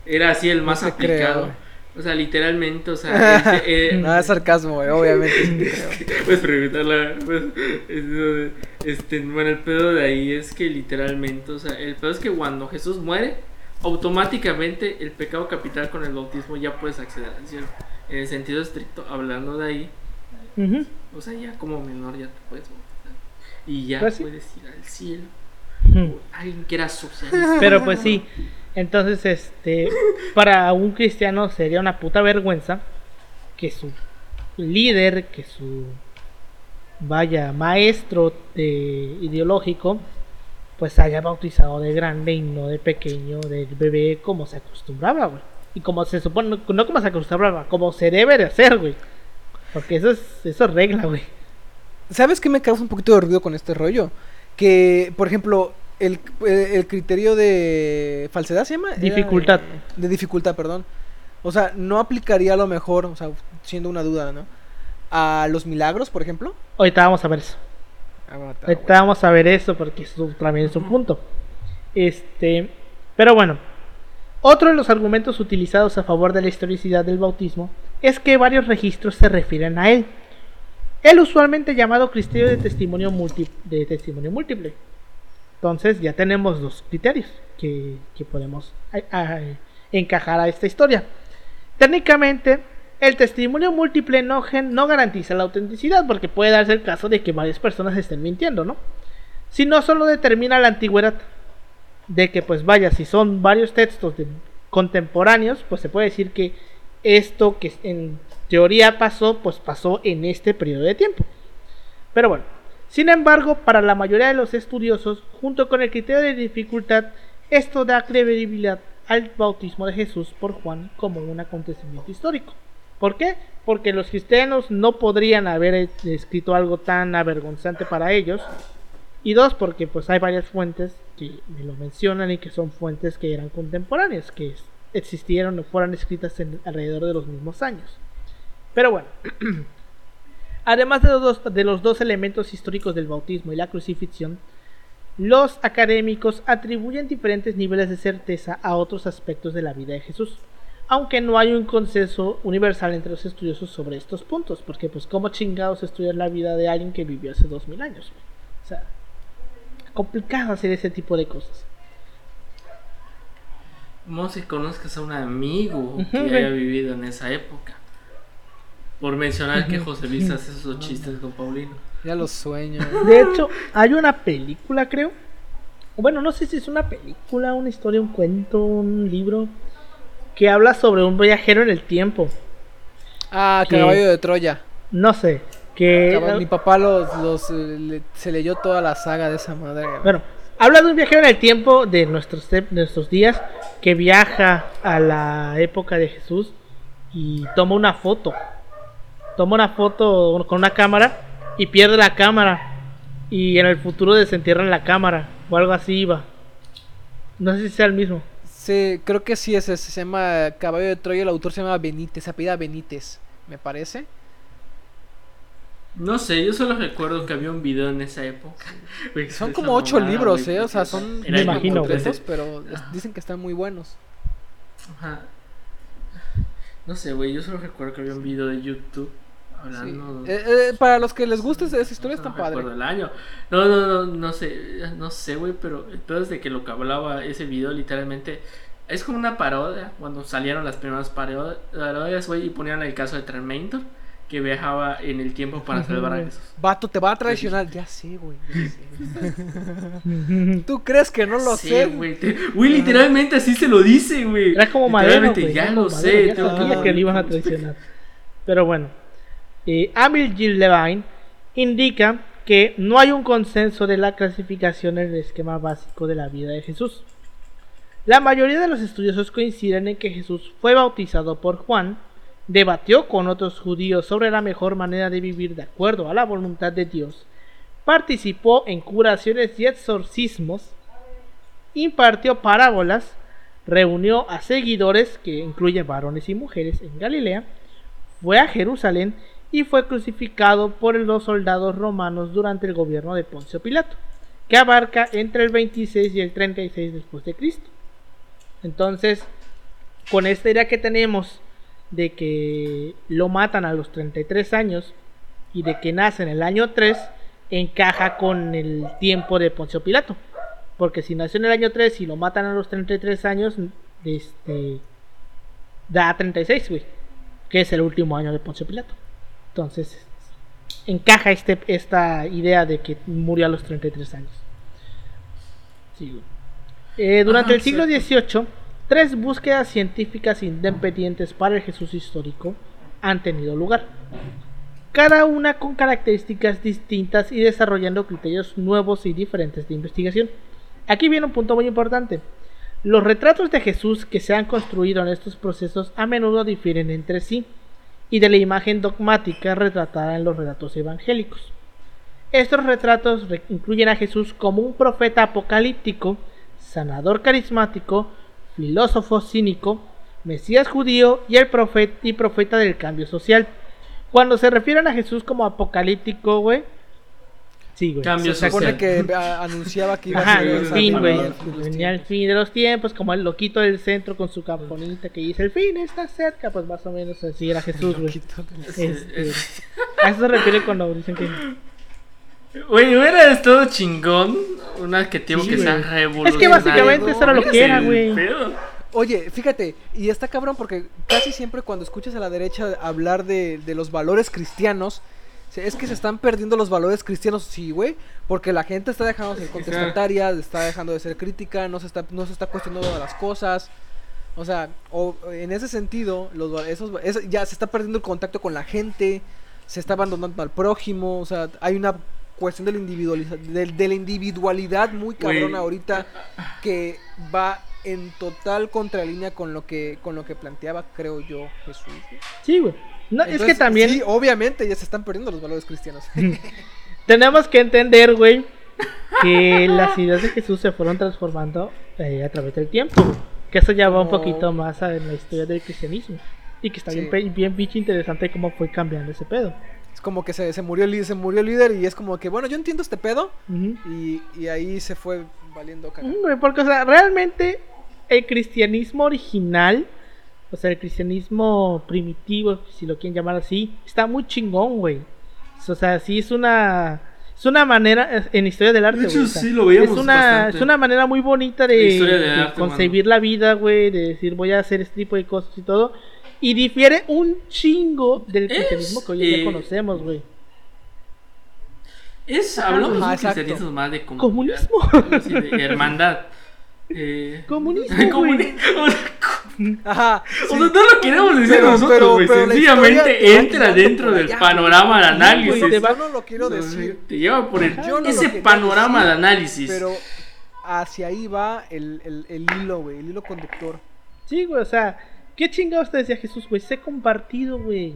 Era así el más aplicado. o sea, literalmente, o sea, [LAUGHS] este, eh, No, es sarcasmo, güey, obviamente. [LAUGHS] Puedes preguntarla. pues, este, bueno, el pedo de ahí es que literalmente, o sea, el pedo es que cuando Jesús muere, automáticamente el pecado capital con el bautismo ya puedes acceder al cielo. En el sentido estricto, hablando de ahí, o sea, ya como menor ya te puedes bautizar. Y ya Pues sí. puedes ir al cielo. Ujú. Alguien que era socialista. [LAUGHS] Pero pues sí. Entonces, este, para un cristiano sería una puta vergüenza que su líder, que su vaya maestro de ideológico, pues haya bautizado de grande y no de pequeño, del bebé, como se acostumbraba, güey. Y como se supone, no como se acostumbraba, como se debe de hacer, güey. Porque eso es, eso es regla, güey. ¿Sabes qué me causa un poquito de ruido con este rollo? Que, por ejemplo, el, eh, el criterio de falsedad se llama. Dificultad. De, de dificultad, perdón. O sea, no aplicaría a lo mejor, o sea, siendo una duda, ¿no? A los milagros, por ejemplo. Ahorita vamos a ver eso. Ah, bueno, está Ahorita bueno. vamos a ver eso porque eso también es un punto. Este, pero bueno, otro de los argumentos utilizados a favor de la historicidad del bautismo es que varios registros se refieren a él. El usualmente llamado criterio de testimonio, de testimonio múltiple. Entonces ya tenemos dos criterios que, que podemos encajar a esta historia. Técnicamente, el testimonio múltiple no, no garantiza la autenticidad, porque puede darse el caso de que varias personas estén mintiendo, ¿no? Sino solo determina la antigüedad. De que, pues vaya, si son varios textos de- contemporáneos, pues se puede decir que esto que en teoría pasó, pues pasó en este periodo de tiempo. Pero bueno, sin embargo, para la mayoría de los estudiosos, junto con el criterio de dificultad, esto da credibilidad al bautismo de Jesús por Juan como un acontecimiento histórico. ¿Por qué? Porque los cristianos no podrían haber escrito algo tan avergonzante para ellos. Y dos, porque pues hay varias fuentes que me lo mencionan y que son fuentes que eran contemporáneas, que existieron o fueron escritas en, alrededor de los mismos años. Pero bueno, [CLEARS THROAT] además de los, dos, de los dos elementos históricos del bautismo y la crucifixión, los académicos atribuyen diferentes niveles de certeza a otros aspectos de la vida de Jesús, aunque no hay un consenso universal entre los estudiosos sobre estos puntos, porque pues cómo chingados estudiar la vida de alguien que vivió hace dos mil años. O sea, complicado hacer ese tipo de cosas. Como si conozcas a un amigo que haya vivido en esa época. Por mencionar que. José Luis hace esos chistes con Paulino. Ya los sueño. De hecho, hay una película, creo. Bueno, no sé si es una película, una historia, un cuento, un libro. Que habla sobre un viajero en el tiempo. Ah, ¿Qué? Caballo de Troya. No sé. Que. Caba- Mi papá los, los, eh, le- se leyó toda la saga de esa madre. Bueno, habla de un viajero en el tiempo de nuestros, de nuestros días que viaja a la época de Jesús y toma una foto. Toma una foto con una cámara y pierde la cámara. Y en el futuro desentierran la cámara o algo así iba. No sé si sea el mismo. Sí, creo que sí es ese. Se llama Caballo de Troya. El autor se llama Benítez. Se apellida Benítez, me parece. No sé, yo solo recuerdo que había un video en esa época. Son como ocho mamada, libros, ¿eh? O sea, son Me imagino, pero es- dicen que están muy buenos. Ajá. No sé, güey, yo solo recuerdo que había un video de YouTube Sí. hablando. Eh, eh, para los que les guste esa historia, no está padre. el año. No, no, no, no sé, no sé, güey, pero entonces de que lo que hablaba ese video literalmente es como una parodia cuando salieron las primeras paro- parodias, güey, y ponían el caso de Terminator que viajaba en el tiempo para salvar a Jesús. Vato, te va a traicionar. Ya sé, güey. ya sé. ¿Tú crees que no lo Sí, sé? güey, te- güey, literalmente así se lo dice, güey. Era como Madero, güey, ya lo Madero, sé. ya tengo sabía que le iban a [LAUGHS] traicionar. Pero bueno, eh, Amil Gil Levine indica que no hay un consenso de la clasificación en el esquema básico de la vida de Jesús. La mayoría de los estudiosos coinciden en que Jesús fue bautizado por Juan, debatió con otros judíos sobre la mejor manera de vivir de acuerdo a la voluntad de Dios, participó en curaciones y exorcismos, impartió parábolas, reunió a seguidores, que incluyen varones y mujeres, en Galilea, fue a Jerusalén y fue crucificado por los soldados romanos durante el gobierno de Poncio Pilato, que abarca entre el 26 y el 36 después de Cristo. Entonces, con esta idea que tenemos de que lo matan a los 33 años y de que nace en el año 3, encaja con el tiempo de Poncio Pilato. Porque si nació en el año 3 y lo matan a los 33 años, este, da 36, güey. Que es el último año de Poncio Pilato. Entonces, encaja este, esta idea de que murió a los 33 años. Eh, durante el siglo XVIII, tres búsquedas científicas independientes para el Jesús histórico han tenido lugar. Cada una con características distintas y desarrollando criterios nuevos y diferentes de investigación. Aquí viene un punto muy importante. Los retratos de Jesús que se han construido en estos procesos a menudo difieren entre sí y de la imagen dogmática retratada en los relatos evangélicos. Estos retratos incluyen a Jesús como un profeta apocalíptico, sanador carismático, filósofo cínico, mesías judío y el profeta y profeta del cambio social. Cuando se refieren a Jesús como apocalíptico, güey, Sí, güey. Cambio se supone que anunciaba que iba a ser el fin, güey. Venía el fin de los tiempos, como el loquito del centro con su camponita que dice el fin está cerca, pues más o menos así era Jesús, güey. Este, a eso se refiere cuando dicen que. Güey, hubiera todo chingón un adjetivo que sea revolucionario. Es que básicamente eso era lo que era, güey. Oye, fíjate, y está cabrón porque casi siempre cuando escuchas a la derecha hablar de, de los valores cristianos, es que se están perdiendo los valores cristianos, sí, güey. Porque la gente está dejando de ser contestataria, está dejando de ser crítica, no se está, no se está cuestionando las cosas. O sea, o, en ese sentido, los, esos, ya se está perdiendo el contacto con la gente, se está abandonando al prójimo, o sea, hay una cuestión de la, de, la individualidad muy cabrona ahorita que va en total contralínea con lo que con lo que planteaba, creo yo, Jesús. Sí, güey. No, es que también. Sí, obviamente ya se están perdiendo los valores cristianos. [LAUGHS] Tenemos que entender, güey, que [LAUGHS] las ideas de Jesús se fueron transformando eh, a través del tiempo. Que eso ya va un poquito más en la historia del cristianismo. Y que está bien, bien bicho interesante cómo fue cambiando ese pedo. Como que se, se, murió, el, se murió el líder y es como que, bueno, yo entiendo este pedo. y, y, ahí se fue valiendo caca. porque, o sea, realmente el cristianismo original o sea, el cristianismo primitivo, si lo quieren llamar así, está muy chingón, güey. O sea, sí es una es una manera en historia del arte, de hecho, sí lo veíamos es una es una manera muy bonita de, concebir la vida, güey, de decir voy a hacer este tipo de cosas y todo y difiere un chingo del cristianismo que hoy en día eh, conocemos, güey. Es hablamos de cristianismo más de comunismo, de hermandad. Eh, comunismo, [LAUGHS] Ajá. O sea, no lo queremos decir nosotros, güey. Sencillamente entra dentro del panorama de análisis. Yo no lo quiero decir. Te lleva por el, ese panorama de análisis. Pero hacia ahí va el, el, el hilo, güey. El hilo conductor. Sí, güey. O sea, ¿qué chingados te decía Jesús, güey? Sé compartido, güey.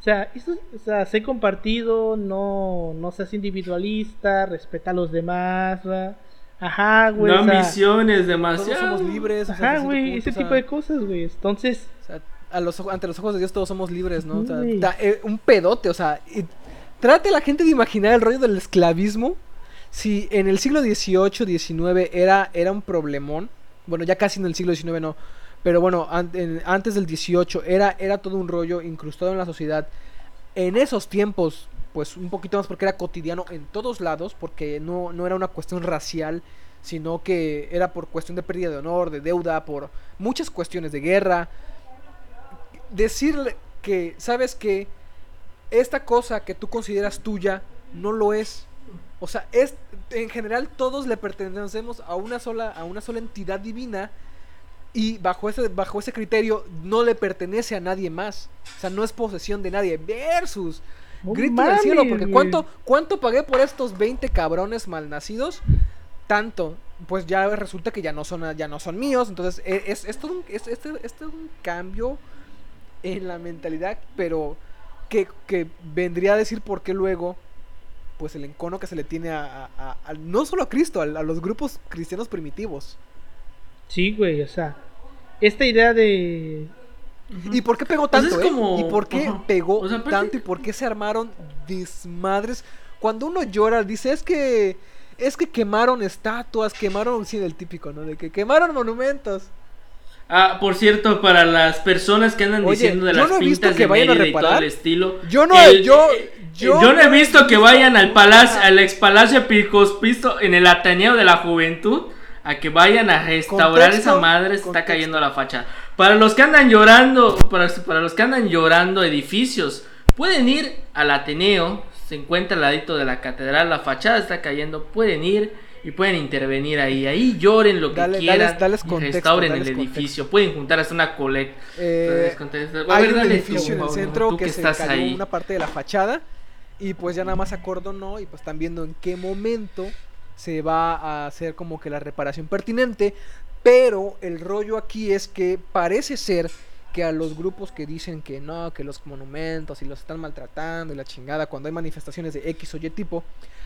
O sea, eso, o sea, sé compartido, no, no seas individualista, respeta a los demás, ¿verdad? Ajá, güey. No ambiciones demasiado. Todos somos libres. Ajá, güey, ese tipo de cosas, güey. Entonces. O sea, a los, ante los ojos de Dios todos somos libres, ¿no? O sea, eh, un pedote, o sea. trate a la gente de imaginar el rollo del esclavismo. Si en el siglo XVIII, XIX era, era un problemón. Bueno, ya casi en el siglo XIX no. Pero bueno, antes del XVIII era, era todo un rollo incrustado en la sociedad. En esos tiempos, pues un poquito más porque era cotidiano en todos lados, porque no, no era una cuestión racial, sino que era por cuestión de pérdida de honor, de deuda, por muchas cuestiones de guerra. Decirle que, sabes que esta cosa que tú consideras tuya no lo es. O sea, es en general todos le pertenecemos a una sola a una sola entidad divina y bajo ese bajo ese criterio no le pertenece a nadie más. O sea, no es posesión de nadie versus No grito cielo, porque. ¿cuánto, ¿cuánto pagué por estos 20 cabrones malnacidos? Tanto. Pues ya resulta que ya no son, ya no son míos. Entonces, e- es, es, todo un, es, es- es todo un cambio en la mentalidad, pero que, que vendría a decir por qué luego, pues el encono que se le tiene a, a- a- a- no solo a Cristo, a, a los grupos cristianos primitivos. Sí, güey, o sea, esta idea de... ¿Y por qué pegó Pues tanto? es eh? como- ¿Y por qué ajá. pegó O sea, tanto? ¿Y por qué se armaron desmadres? Cuando uno llora, dice, es que es que quemaron estatuas, quemaron, sí, el típico, ¿no? De que quemaron monumentos. Ah, por cierto, para las personas que andan Oye, diciendo de las no pintas que de vayan a Mérida y todo reparar. el estilo. Yo no, el- yo, eh, yo, yo no he visto que vayan al palacio, al ex palacio Episcopisto en el Ateneo de la Juventud a que vayan a restaurar Contexto, esa madre, se está contexto. cayendo la fachada. Para los que andan llorando, para, para los que andan llorando edificios, pueden ir al Ateneo, se encuentra al ladito de la catedral, la fachada está cayendo, pueden ir y pueden intervenir ahí, ahí lloren lo que Dale- quieran, dales- dales y contexto, restauren el contexto. edificio, pueden juntar hasta una colecta. eh, A hay ver, un edificio tú, en el centro tú que, que se estás cayó ahí. una parte de la fachada y pues ya nada más acordonó y pues están viendo en qué momento se va a hacer como que la reparación pertinente, pero el rollo aquí es que parece ser que a los grupos que dicen que no, que los monumentos y los están maltratando y la chingada cuando hay manifestaciones de X o Y tipo,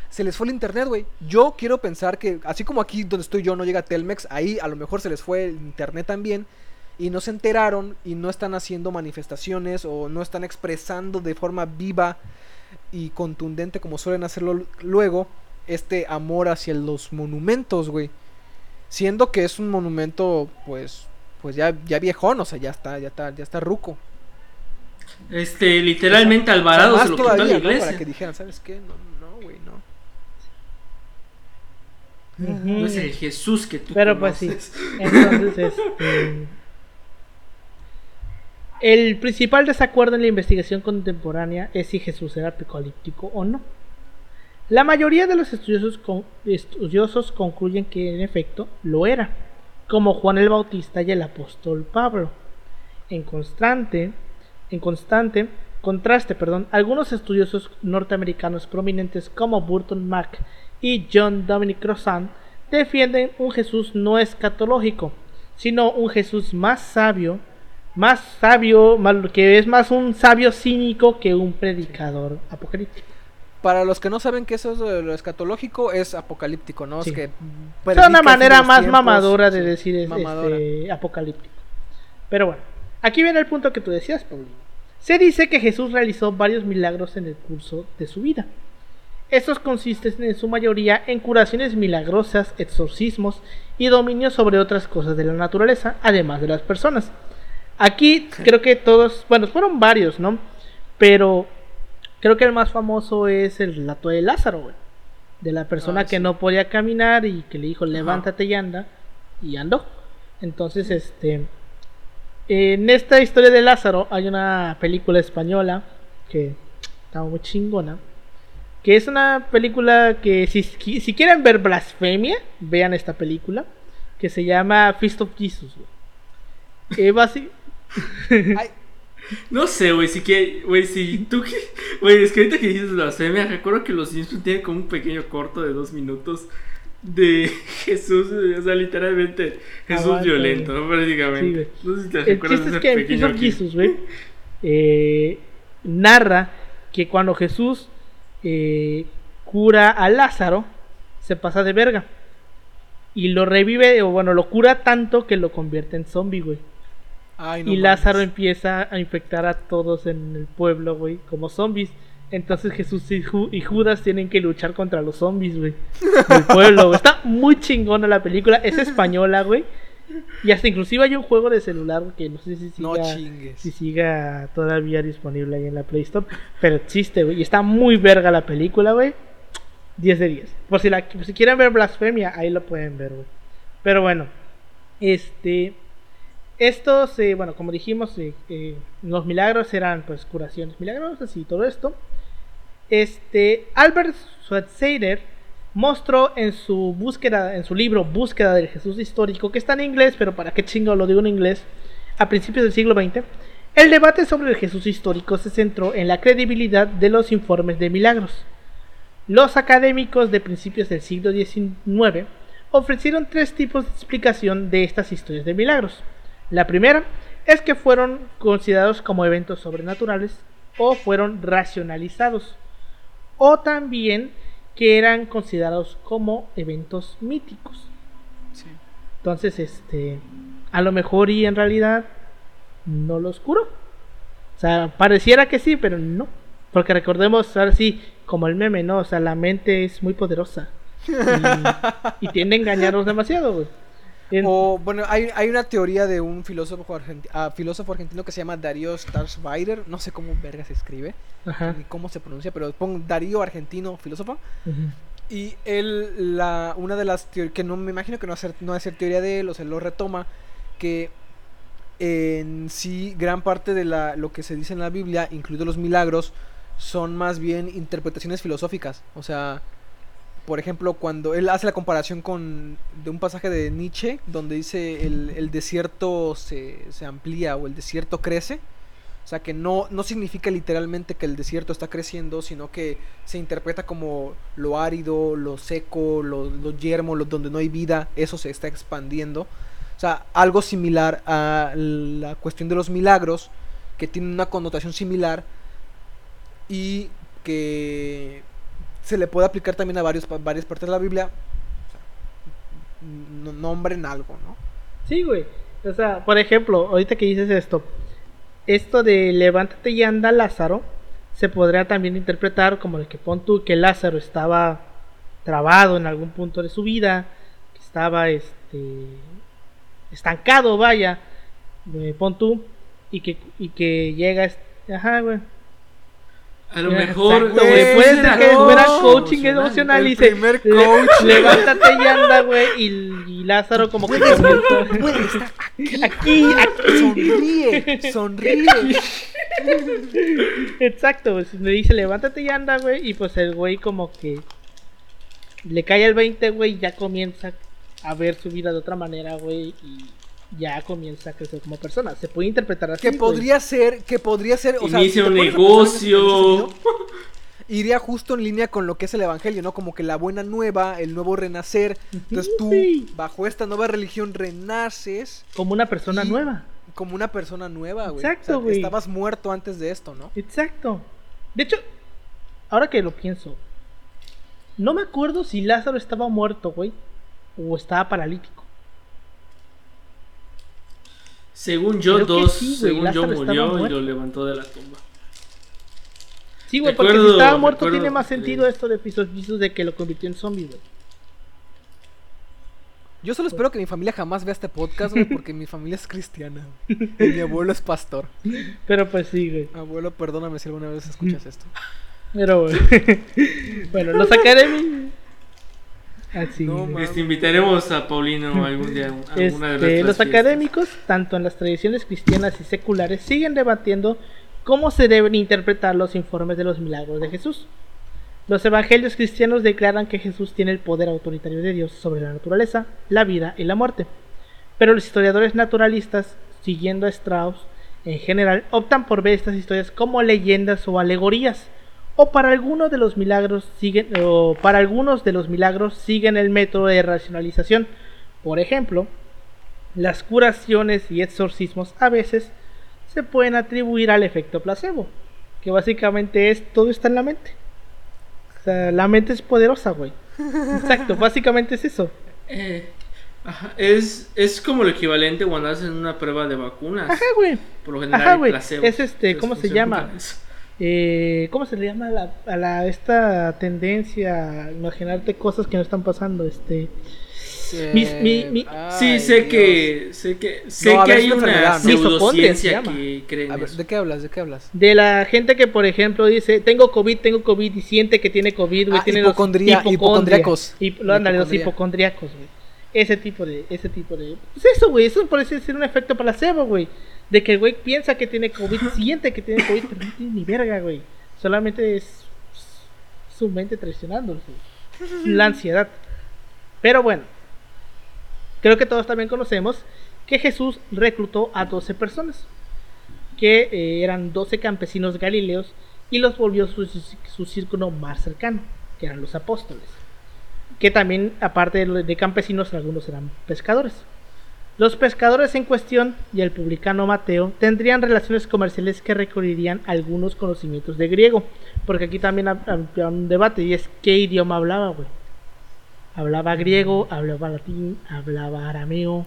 se les fue el internet, güey. Yo quiero pensar que así como aquí donde estoy yo no llega Telmex, ahí a lo mejor se les fue el internet también y no se enteraron y no están haciendo manifestaciones o no están expresando de forma viva y contundente como suelen hacerlo luego este amor hacia los monumentos, güey. Siendo que es un monumento pues pues ya ya viejón, o sea, ya está ya está ya está ruco. Este, literalmente Alvarado O sea, se lo quitó a la todavía, ¿no? iglesia. Para que dijeran, ¿sabes qué? No, no, güey, no. Ujú. No es el Jesús que tú Pero pues sí. Entonces, este. El principal desacuerdo en la investigación contemporánea es si Jesús era apocalíptico o no. La mayoría de los estudiosos, con- estudiosos concluyen que en efecto lo era, como Juan el Bautista y el apóstol Pablo. En constante, en constante contraste, perdón, algunos estudiosos norteamericanos prominentes como Burton Mack y John Dominic Crossan defienden un Jesús no escatológico, sino un Jesús más sabio, más sabio, que es más un sabio cínico que un predicador apocalíptico. Para los que no saben que eso es de lo escatológico, es apocalíptico, ¿no? Sí. Es que Es una manera más tiempos, mamadora de decir es- mamadora. este, apocalíptico. Pero bueno, aquí viene el punto que tú decías, Paulino. Se dice que Jesús realizó varios milagros en el curso de su vida. Estos consisten en su mayoría en curaciones milagrosas, exorcismos y dominio sobre otras cosas de la naturaleza, además de las personas. Aquí creo que todos, bueno, fueron varios, ¿no? Pero creo que el más famoso es el relato de Lázaro, güey. De la persona Ah, que no podía caminar y que le dijo levántate y anda. Y andó. Entonces, este... En esta historia de Lázaro hay una película española que está muy chingona. Que es una película que si, si quieren ver blasfemia, vean esta película. Que se llama Feast of Jesus. güey. Eh, [LAUGHS] Ay, No sé, güey, si que, güey, si tú que, güey, es que ahorita que dices blasfemia, recuerdo que los Simpsons tienen como un pequeño corto de dos minutos de [LAUGHS] Jesús, o sea, literalmente Jesús violento, ¿no? Sí, prácticamente. güey. no sé si te El recuerdas de es ese que en Feast pequeño güey, eh, narra que cuando Jesús eh, cura a Lázaro, se pasa de verga. Y lo revive, o bueno, lo cura tanto que lo convierte en zombie, güey. Ay, no y Lázaro mames. empieza a infectar a todos en el pueblo, güey, como zombies. Entonces Jesús y, Ju- y Judas tienen que luchar contra los zombies, güey. Del [LAUGHS] pueblo, güey. Está muy chingona la película. Es española, güey. Y hasta inclusive hay un juego de celular que no sé si siga, si siga todavía disponible ahí en la Play Store. Pero existe, güey. Y está muy verga la película, güey. 10 de 10. Por si, la, por si quieren ver Blasfemia, ahí lo pueden ver, güey. Pero bueno. Este... Estos, bueno, como dijimos, eh, los milagros eran pues curaciones milagrosas y todo esto. Este, Albert Schweitzer mostró en su búsqueda, en su libro Búsqueda del Jesús histórico, que está en inglés, pero para qué chingo lo digo en inglés, a principios del siglo XX, El debate sobre el Jesús histórico se centró en la credibilidad de los informes de milagros. Los académicos de principios del siglo XIX ofrecieron tres tipos de explicación de estas historias de milagros. La primera es que fueron considerados como eventos sobrenaturales o fueron racionalizados, o también que eran considerados como eventos míticos. Entonces, este, a lo mejor y en realidad no los curó. O sea, pareciera que sí, pero no. Porque recordemos, ahora sí, como el meme, ¿no? O sea, la mente es muy poderosa. Y, tiende a engañarnos demasiado, güey. O, bueno, hay, una teoría de un filósofo, ah, filósofo argentino que se llama Darío Starsbider. No sé cómo verga se escribe, ni cómo se pronuncia, pero pongo Darío argentino, filósofo. Y él, la, una de las teorías, que no me imagino que no va no a ser teoría de él, o se lo retoma, que en sí gran parte de la, lo que se dice en la Biblia, incluidos los milagros, son más bien interpretaciones filosóficas. O sea, por ejemplo, cuando él hace la comparación con de un pasaje de Nietzsche, donde dice el, desierto se, se amplía o el desierto crece o sea, que no, no significa literalmente que el desierto está creciendo, sino que se interpreta como lo árido, lo seco, lo, lo yermo, lo, donde no hay vida, eso se está expandiendo. O sea, algo similar a la cuestión de los milagros, que tiene una connotación similar y que se le puede aplicar también a varios, varias partes de la Biblia. nombren algo, ¿no? Sí, güey. O sea, por ejemplo, ahorita que dices esto, esto de levántate y anda Lázaro se podría también interpretar como el que pon tú que Lázaro estaba trabado en algún punto de su vida, que estaba este estancado, vaya, eh, pon tú y que y que llega ajá, güey, a lo mejor, güey. Puede ser que fuera coaching emocional y dice: Levántate y anda, güey. Y, y, Lázaro, como que comienza. Aquí, aquí. Sonríe, sonríe. Exacto, pues le dice: Levántate y anda, güey. Y pues el güey, como que le cae el 20, güey. Y ya comienza a ver su vida de otra manera, güey. Y ya comienza a crecer como persona. Se puede interpretar así. Que podría ser, que podría ser. O Inicia un negocio. [LAUGHS] iría justo en línea con lo que es el evangelio, ¿no? Como que la buena nueva, el nuevo renacer. Entonces tú, bajo esta nueva religión, renaces. Como una persona nueva. Como una persona nueva, güey. Exacto, güey. estabas muerto antes de esto, ¿no? Exacto. De hecho, ahora que lo pienso, no me acuerdo si Lázaro estaba muerto, güey, o estaba paralítico. Según yo, dos, según yo murió y lo levantó de la tumba. Sí, güey, porque si estaba muerto tiene más sentido esto de Pisos de que lo convirtió en zombie, güey. Yo solo espero que mi familia jamás vea este podcast, güey, porque mi familia es cristiana. Y mi abuelo es pastor. Pero pues sí, güey. Abuelo, perdóname si alguna vez escuchas esto. Pero, güey. [LAUGHS] bueno, los Academy Así este, invitaremos a Paulino algún día. Alguna de este, los académicos, tanto en las tradiciones cristianas y seculares, siguen debatiendo cómo se deben interpretar los informes de los milagros de Jesús. Los evangelios cristianos declaran que Jesús tiene el poder autoritario de Dios sobre la naturaleza, la vida y la muerte. Pero los historiadores naturalistas, siguiendo a Strauss, en general, optan por ver estas historias como leyendas o alegorías o para algunos de los milagros siguen o para algunos de los milagros siguen el método de racionalización. Por ejemplo, las curaciones y exorcismos a veces se pueden atribuir al efecto placebo, que básicamente es todo está en la mente. O sea, la mente es poderosa, güey. Exacto, [LAUGHS] básicamente es eso. Eh, es, es como lo equivalente cuando hacen una prueba de vacunas. Ajá, güey. Por lo general, ajá, placebo. Es este, ¿cómo se llama? Eh, ¿cómo se le llama a, la, esta tendencia a imaginarte cosas que no están pasando? Este, sí, sé que sé que sé que hay una pseudociencia que creen ¿De qué hablas? ¿De qué hablas? De la gente que, por ejemplo, dice tengo COVID, tengo COVID y siente que tiene COVID, güey, ah, tiene hipocondria, los hipocondriacos. Y lo andan los hipocondriacos, güey. Ese tipo de, ese tipo de. Pues eso, güey, eso parece ser un efecto placebo, güey. De que el güey piensa que tiene COVID, siente que tiene COVID, pero no tiene ni verga, güey. Solamente es su mente traicionándose. [LAUGHS] La ansiedad. Pero bueno, creo que todos también conocemos que Jesús reclutó a 12 personas. que eh, eran 12 campesinos galileos y los volvió su, su, círculo más cercano, que eran los apóstoles. Que también, aparte de, de campesinos, algunos eran pescadores. Los pescadores en cuestión y el publicano Mateo tendrían relaciones comerciales que requerirían algunos conocimientos de griego. Porque aquí también había un debate y es qué idioma hablaba, güey. Hablaba griego, hablaba latín, hablaba arameo,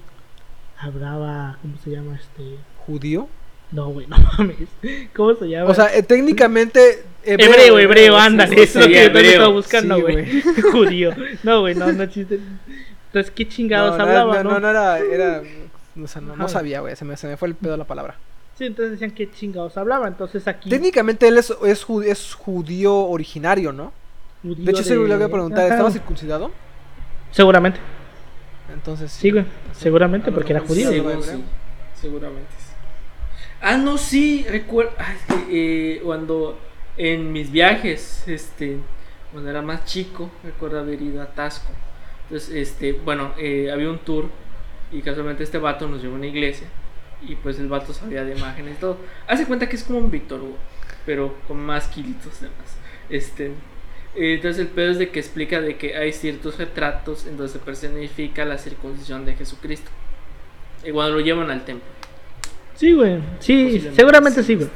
hablaba, ¿cómo se llama este? ¿Judío? No, güey, [LAUGHS] no mames. ¿Cómo se llama? O sea, eh, técnicamente. Hebreo, hebreo, ándale. sí, eso es lo que yo hebreo. estaba buscando, Sí, güey. [LAUGHS] Judío. No, güey, no, no chiste. Entonces, ¿qué chingados no, hablaba, no, no? no, no era. era o sea, no, sabía, güey. Se me, se me fue el pedo la palabra. Sí, entonces decían qué chingados hablaba. Entonces aquí. Técnicamente él es, es, ju- es judío originario, ¿no? judío De hecho, se de- le voy a preguntar: Ajá. ¿estaba circuncidado? Seguramente. Entonces. Sí, güey. Seguramente, porque era judío. sí, güey, sí, seguramente sí. Ah, no, sí, recuerdo. cuando en mis viajes, este, cuando era más chico, recuerdo haber ido a Tasco. Entonces, este, bueno, eh, había un tour y casualmente este vato nos llevó a una iglesia y pues el vato sabía de imágenes y todo. Hace cuenta que es como un Víctor Hugo, pero con más kilitos de más. Este, eh, entonces el pedo es de que explica de que hay ciertos retratos en donde se personifica la circuncisión de Jesucristo. Y cuando lo llevan al templo. Sí, güey. Sí, seguramente sí, güey.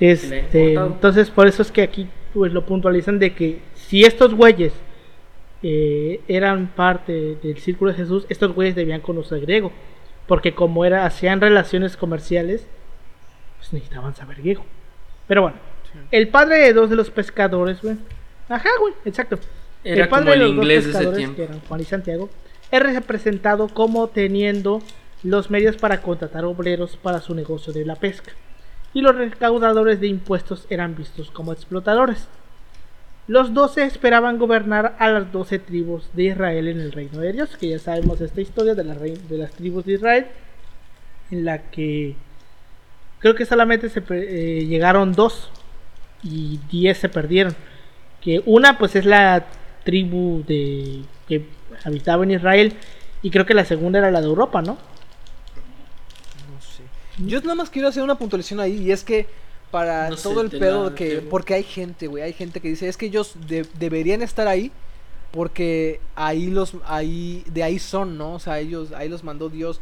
Este, entonces, por eso es que aquí pues lo puntualizan de que si estos güeyes eh, eran parte del círculo de Jesús, estos güeyes debían conocer griego. Porque como era, hacían relaciones comerciales, pues necesitaban saber griego. Pero bueno, el padre de dos de los pescadores, güey. Ajá, güey, exacto. Era padre como el de los dos inglés de ese pescadores, que eran Juan y Santiago, es representado como teniendo los medios para contratar obreros para su negocio de la pesca. Y los recaudadores de impuestos eran vistos como explotadores. Los doce esperaban gobernar a las doce tribus de Israel en el reino de Dios, que ya sabemos esta historia de, la de las tribus de Israel, en la que creo que solamente se eh, llegaron dos y diez se perdieron. Que una pues es la tribu de que habitaba en Israel y creo que la segunda era la de Europa, ¿no? No sé. Yo nada más quiero hacer una puntualización ahí y es que para No sé, todo el pedo la- que porque hay gente, güey, hay gente que dice, es que ellos de- deberían estar ahí porque ahí los ahí de ahí son, ¿no? O sea, ellos ahí los mandó Dios.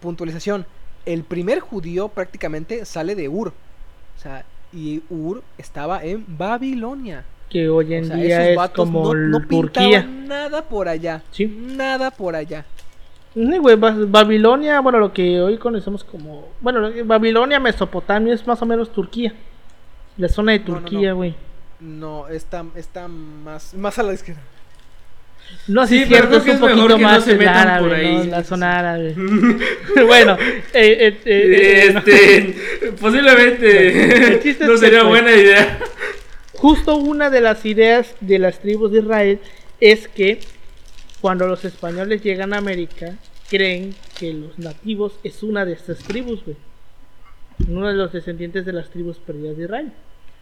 Puntualización. El primer judío prácticamente sale de Ur. O sea, y Ur estaba en Babilonia. Que hoy en o sea, día esos es vatos como no, no Turquía. nada por allá. Sí. Nada por allá. Sí, güey, Bas- Babilonia, bueno, lo que hoy conocemos como. Bueno, Babilonia, Mesopotamia es más o menos Turquía. La zona de No, no, Turquía, no. güey. No, está, está más, más a la izquierda. No, sí, Sí, cierto, es que un es poquito que no más se el árabe, por ahí. ¿no? La zona [LAUGHS] árabe. [LAUGHS] bueno, eh, eh, eh, eh, Este, [LAUGHS] posiblemente El chiste no sería pues, buena idea. Justo una de las ideas de las tribus de Israel es que cuando los españoles llegan a América, creen que los nativos es una de estas tribus, güey. Uno de los descendientes de las tribus perdidas de Israel.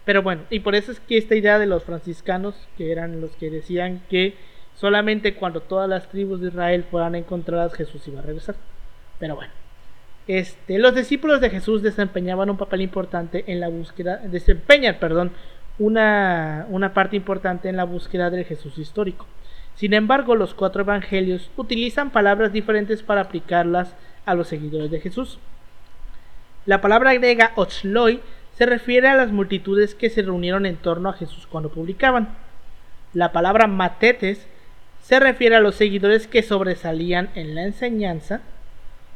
Pero bueno, y por eso es que esta idea de los franciscanos, que eran los que decían que solamente cuando todas las tribus de Israel fueran encontradas, Jesús iba a regresar. Pero bueno. Este, los discípulos de Jesús desempeñaban un papel importante en la búsqueda, desempeñan, perdón, una, una parte importante en la búsqueda del Jesús histórico. Sin embargo, los cuatro evangelios utilizan palabras diferentes para aplicarlas a los seguidores de Jesús. La palabra griega ochloi se refiere a las multitudes que se reunieron en torno a Jesús cuando publicaban. La palabra matetes se refiere a los seguidores que sobresalían en la enseñanza.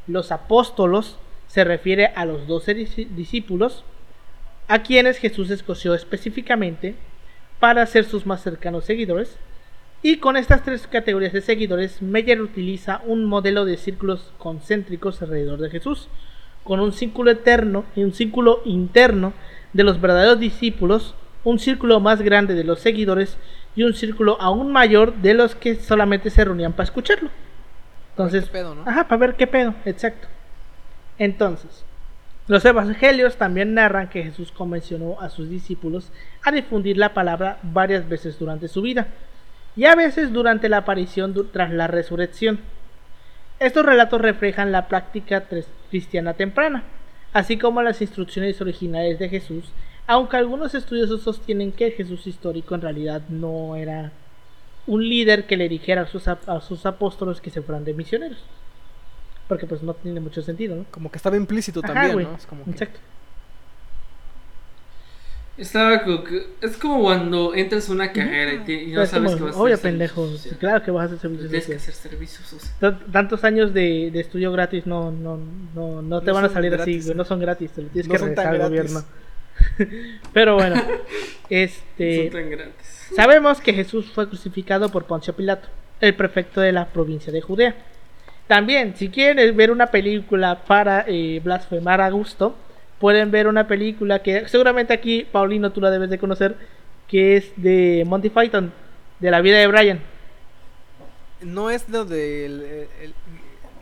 Los apóstolos se refiere a los doce dis- discípulos a quienes Jesús escogió específicamente para ser sus más cercanos seguidores. Y con estas tres categorías de seguidores, Meyer utiliza un modelo de círculos concéntricos alrededor de Jesús, con un círculo eterno y un círculo interno de los verdaderos discípulos, un círculo más grande de los seguidores y un círculo aún mayor de los que solamente se reunían para escucharlo. Entonces, ¿Qué pedo, no? ajá, para ver qué pedo, exacto. Entonces, los evangelios también narran que Jesús convencionó a sus discípulos a difundir la palabra varias veces durante su vida y a veces durante la aparición tras la resurrección. Estos relatos reflejan la práctica cristiana temprana, así como las instrucciones originales de Jesús, aunque algunos estudiosos sostienen que el Jesús histórico en realidad no era un líder que le dijera a sus, a sus apóstoles que se fueran de misioneros. Porque pues no tiene mucho sentido, ¿no? Como que estaba implícito Ajá, también. ¿no? Es como que- Exacto. Estaba como que- es como cuando entras a una carrera y, te- y no Pero es sabes como, que vas a Oye, hacer pendejo. servicio sí, social. claro que vas a hacer servicio Tienes que hacer servicios sociales. T- Tantos años de, de estudio gratis no, no, no, no te No van a son salir gratis, así, no son gratis, te lo tienes No que son regresar al gobierno. [LAUGHS] Pero bueno, Son este tan gratis. sabemos que Jesús fue crucificado por Poncio Pilato, el prefecto de la provincia de Judea. También, si quieren ver una película para eh, blasfemar a gusto, pueden ver una película que seguramente aquí, Paulino, tú la debes de conocer, que es de Monty Python, de la vida de Brian. ¿No es donde el- el- el-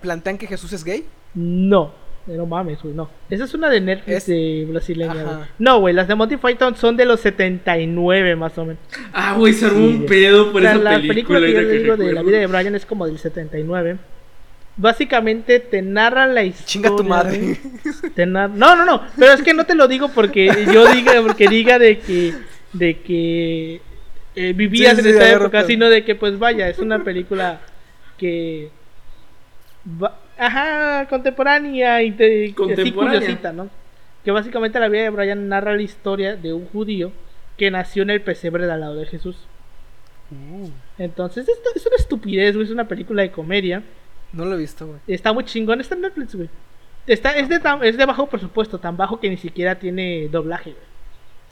plantean que Jesús es gay? No, no mames, güey, no. Esa es una de Netflix Es- de brasileña, güey. No, güey, las de Monty Python son de los 79 más o menos. Ah, güey, se armó Sí, un pedo por O sea, esa la película. película que yo ahorita le digo de la vida de Brian es como del 79. Básicamente te narran la historia. Chinga tu madre. güey. Te nar- No, no, no. Pero es que no te lo digo porque yo diga, porque diga de que, de que eh, vivías Sí, en sí, esa época, sino de que, pues vaya, es una película que, va- ajá, contemporánea y te, así Contemporánea. curiosita, ¿no? Que básicamente la vida de Brian narra la historia de un judío que nació en el pesebre de al lado de Jesús. Uh, Entonces, esto es una estupidez, güey. Es una película de comedia. No lo he visto, güey. Está muy chingón. Está en Netflix, güey. Está, es, de tan- es de bajo presupuesto, tan bajo que ni siquiera tiene doblaje,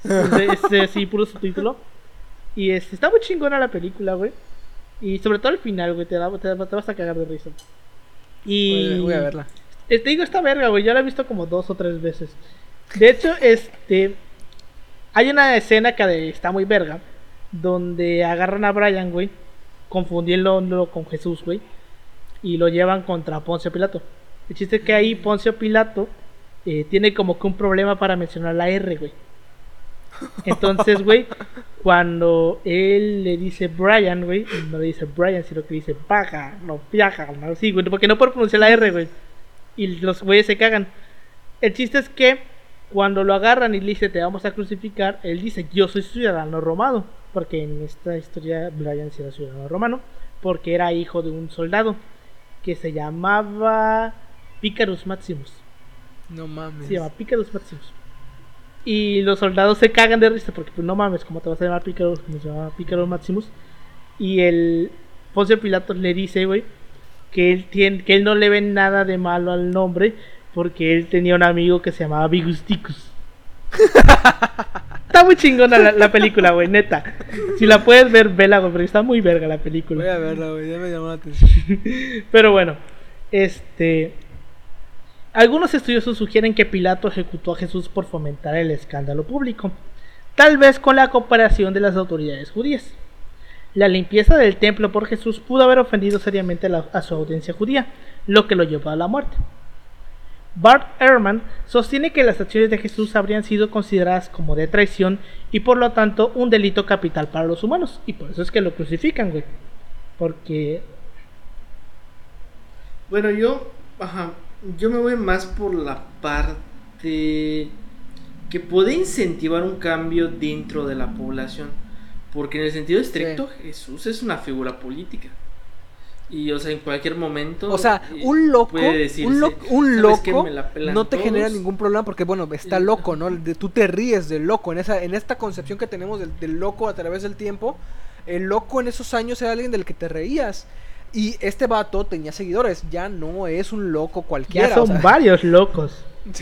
güey. Es, es [LAUGHS] sí, puro subtítulo. Y es, está muy chingona la película, güey. Y sobre todo al final, güey. Te, da- te, te vas a cagar de risa. Y. Voy, voy a verla. Eh, Te digo esta verga, güey. Yo la he visto como dos o tres veces. De hecho, este. Hay una escena que de- está muy verga. Donde agarran a Brian, güey. Confundiéndolo con Jesús, güey. Y lo llevan contra Poncio Pilato. El chiste es que ahí Poncio Pilato eh, tiene como que un problema para mencionar la R, güey. Entonces, [LAUGHS] güey, cuando él le dice Brian, güey, no le dice Brian, sino que dice paga, no viaja, no sí, güey, porque no puede pronunciar la R, güey. Y los güeyes se cagan. El chiste es que cuando lo agarran y le dice te vamos a crucificar, él dice yo soy ciudadano romano, porque en esta historia Brian sí era ciudadano romano, porque era hijo de un soldado que se llamaba Picarus Maximus. No mames. Se llama Picarus Maximus. Y los soldados se cagan de risa porque, pues no mames, ¿cómo te vas a llamar Picarus? Como se llama Picarus Maximus. Y el Poncio Pilatos le dice, güey, que él, tiene, que él no le ve nada de malo al nombre porque él tenía un amigo que se llamaba Bigusticus. [LAUGHS] está muy chingona la, la película, güey, neta. Si la puedes ver, vela, güey, porque está muy verga la película. Voy a verla, güey. Ya me llamó la atención. [LAUGHS] Pero bueno, este. Algunos estudiosos sugieren que Pilato ejecutó a Jesús por fomentar el escándalo público, tal vez con la cooperación de las autoridades judías. La limpieza del templo por Jesús pudo haber ofendido seriamente a, la- a su audiencia judía, lo que lo llevó a la muerte. Bart Ehrman sostiene que las acciones de Jesús habrían sido consideradas como de traición y por lo tanto un delito capital para los humanos, y por eso es que lo crucifican, güey. Porque Bueno, yo, ajá, yo me voy más por la parte que puede incentivar un cambio dentro de la población. Porque en el sentido estricto, Jesús es una figura política. Y, o sea, en cualquier momento. O sea, un loco, puede decirse, un, lo- un "¿Sabes qué? loco no te genera todos". ningún problema porque, bueno, está loco, ¿no? De- tú te ríes del loco. En, esa, en esta concepción que tenemos del, del loco a través del tiempo, el loco en esos años era alguien del que te reías. Y este vato tenía seguidores, ya no es un loco cualquiera. ya son o sea, varios locos, [LAUGHS]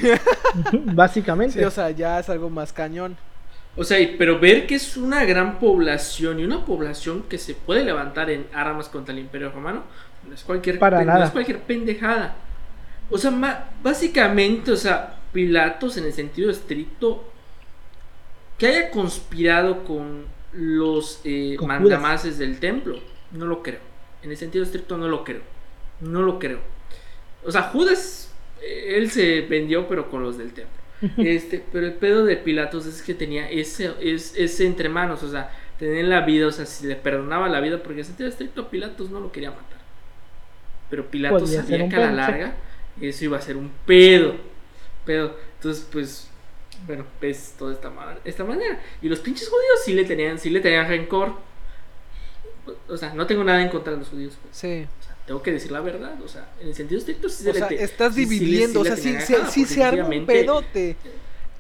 [LAUGHS] básicamente. sí, o sea, ya es algo más cañón. O sea, pero ver que es una gran población y una población que se puede levantar en armas contra el Imperio Romano, no es cualquier, Para no es cualquier pendejada. O sea, básicamente, o sea, Pilatos en el sentido estricto, que haya conspirado con los eh, Con mandamases del templo, no lo creo. En el sentido estricto no lo creo. No lo creo. O sea, Judas, eh, él se vendió, pero con los del templo. Este, pero el pedo de Pilatos es que tenía ese, es- ese entre manos, o sea, tenía la vida, o sea, si le perdonaba la vida, porque en sentido estricto Pilatos no lo quería matar. Pero Pilatos Podría sabía que a la larga eso iba a ser un pedo. Pedo. Entonces, pues, bueno, ves toda esta, esta manera. Y los pinches judíos sí le tenían, sí le tenían rencor. O sea, no tengo nada en contra de los judíos. pues. Sí. Tengo que decir la verdad. O sea, en el sentido estricto sí se O le sea, te- estás sí- dividiendo, sí o sea, sí, se- sí arma un pedote.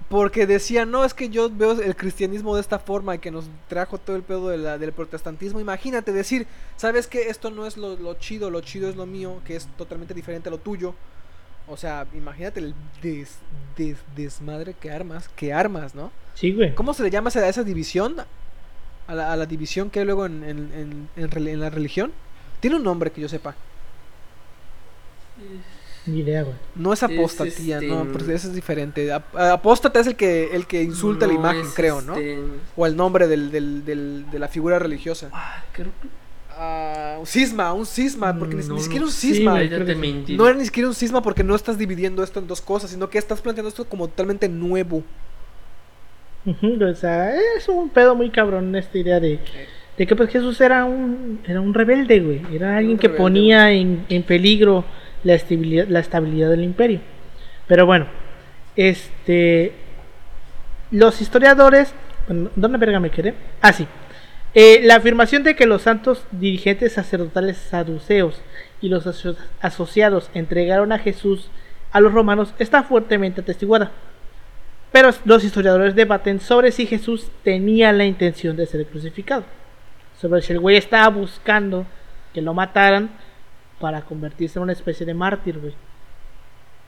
Porque decía, no, es que yo veo el cristianismo de esta forma y que nos trajo todo el pedo de la- del protestantismo. Imagínate decir, ¿sabes que Esto no es lo, lo chido, lo chido es lo mío, que es totalmente diferente a lo tuyo. O sea, imagínate el des- des- desmadre que armas, que armas, ¿no? Sí, güey. ¿Cómo se le llama a esa división? A la, a la división que hay luego en, en- en- en rel- en la religión. Tiene un nombre que yo sepa. Ni idea, güey. No es Es, apostía, este, no, porque eso es diferente. Ap- apóstata es el que el que insulta la No, imagen, es, creo, ¿no? este, O el nombre del, del- del- de la figura religiosa. ah, creo que. Ah, un cisma, un cisma, porque ni, no siquiera un cisma. te no era ni siquiera un cisma porque no estás dividiendo esto en dos cosas, sino que estás planteando esto como totalmente nuevo. O sea, es un pedo muy cabrón esta idea de, de que pues Jesús era un, era un rebelde, güey. Era alguien que ponía en, en peligro la estabilidad, la estabilidad del imperio. Pero bueno, este... Los historiadores... ¿Dónde verga me quedé? Ah, sí. Eh, la afirmación de que los santos dirigentes sacerdotales saduceos y los aso- asociados entregaron a Jesús a los romanos está fuertemente atestiguada. Pero los historiadores debaten sobre si Jesús tenía la intención de ser crucificado. Sobre si el güey estaba buscando que lo mataran para convertirse en una especie de mártir, güey.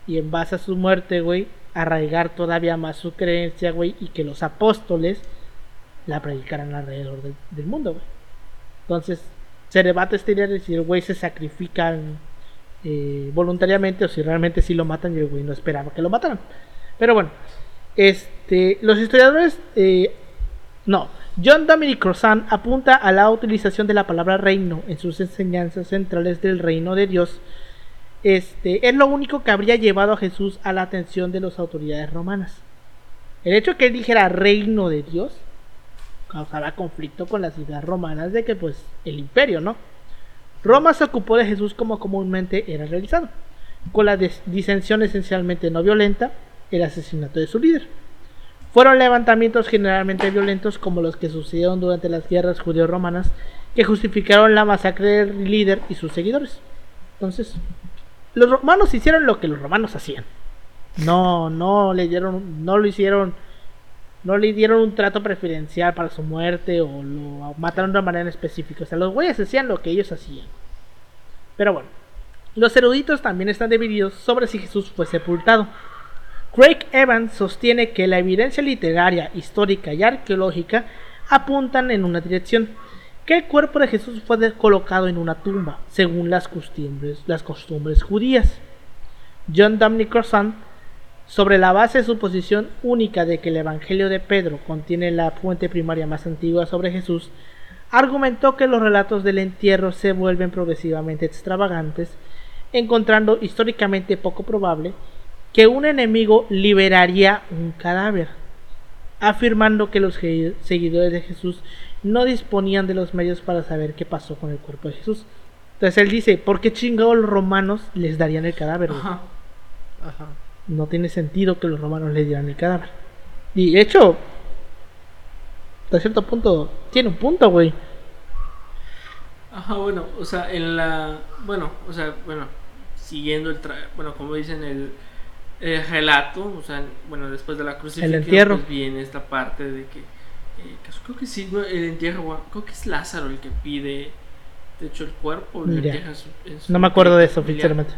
Y en base a su muerte, güey, arraigar todavía más su creencia, güey, y que los apóstoles la predicaran alrededor del, mundo, güey. Entonces, se debate esta idea de si el güey se sacrifica eh, voluntariamente o si realmente sí lo matan y el güey no esperaba que lo mataran. Pero bueno, este, los historiadores, eh, no, John Dominic Crozan apunta a la utilización de la palabra reino en sus enseñanzas centrales del reino de Dios. Este, es lo único que habría llevado a Jesús a la atención de las autoridades romanas. El hecho que él dijera reino de Dios causaba conflicto con las ideas romanas de que pues el imperio, ¿no? Roma se ocupó de Jesús como comúnmente era realizado, con la disensión esencialmente no violenta, el asesinato de su líder. Fueron levantamientos generalmente violentos como los que sucedieron durante las guerras judeo-romanas que justificaron la masacre del líder y sus seguidores. Entonces, los romanos hicieron lo que los romanos hacían. No, no le dieron, no lo hicieron, no le dieron un trato preferencial para su muerte o lo mataron de una manera específica. O sea, los güeyes hacían lo que ellos hacían. Pero bueno, los eruditos también están divididos sobre si Jesús fue sepultado. Craig Evans sostiene que la evidencia literaria, histórica y arqueológica apuntan en una dirección, que el cuerpo de Jesús fue colocado en una tumba, según las costumbres, las costumbres judías. John Dominic Crossan, sobre la base de su posición única de que el Evangelio de Pedro contiene la fuente primaria más antigua sobre Jesús, argumentó que los relatos del entierro se vuelven progresivamente extravagantes, encontrando históricamente poco probable que un enemigo liberaría un cadáver, afirmando que los seguidores de Jesús no disponían de los medios para saber qué pasó con el cuerpo de Jesús. Entonces él dice, ¿por qué chingados los romanos les darían el cadáver? Ajá. Ajá. No tiene sentido que los romanos le dieran el cadáver. Y de hecho, hasta cierto punto, tiene un punto, güey. Ajá, bueno, o sea, en la. Bueno, o sea, bueno, siguiendo el. tra- bueno, como dicen el, el relato, o sea, bueno, después de la crucifixión, entierro. pues viene esta parte de que. eh, creo que sí, ¿no? el entierro, creo que es Lázaro el que pide. De hecho, el cuerpo. lo Mira, entierra en su- en su No me acuerdo de eso, sinceramente.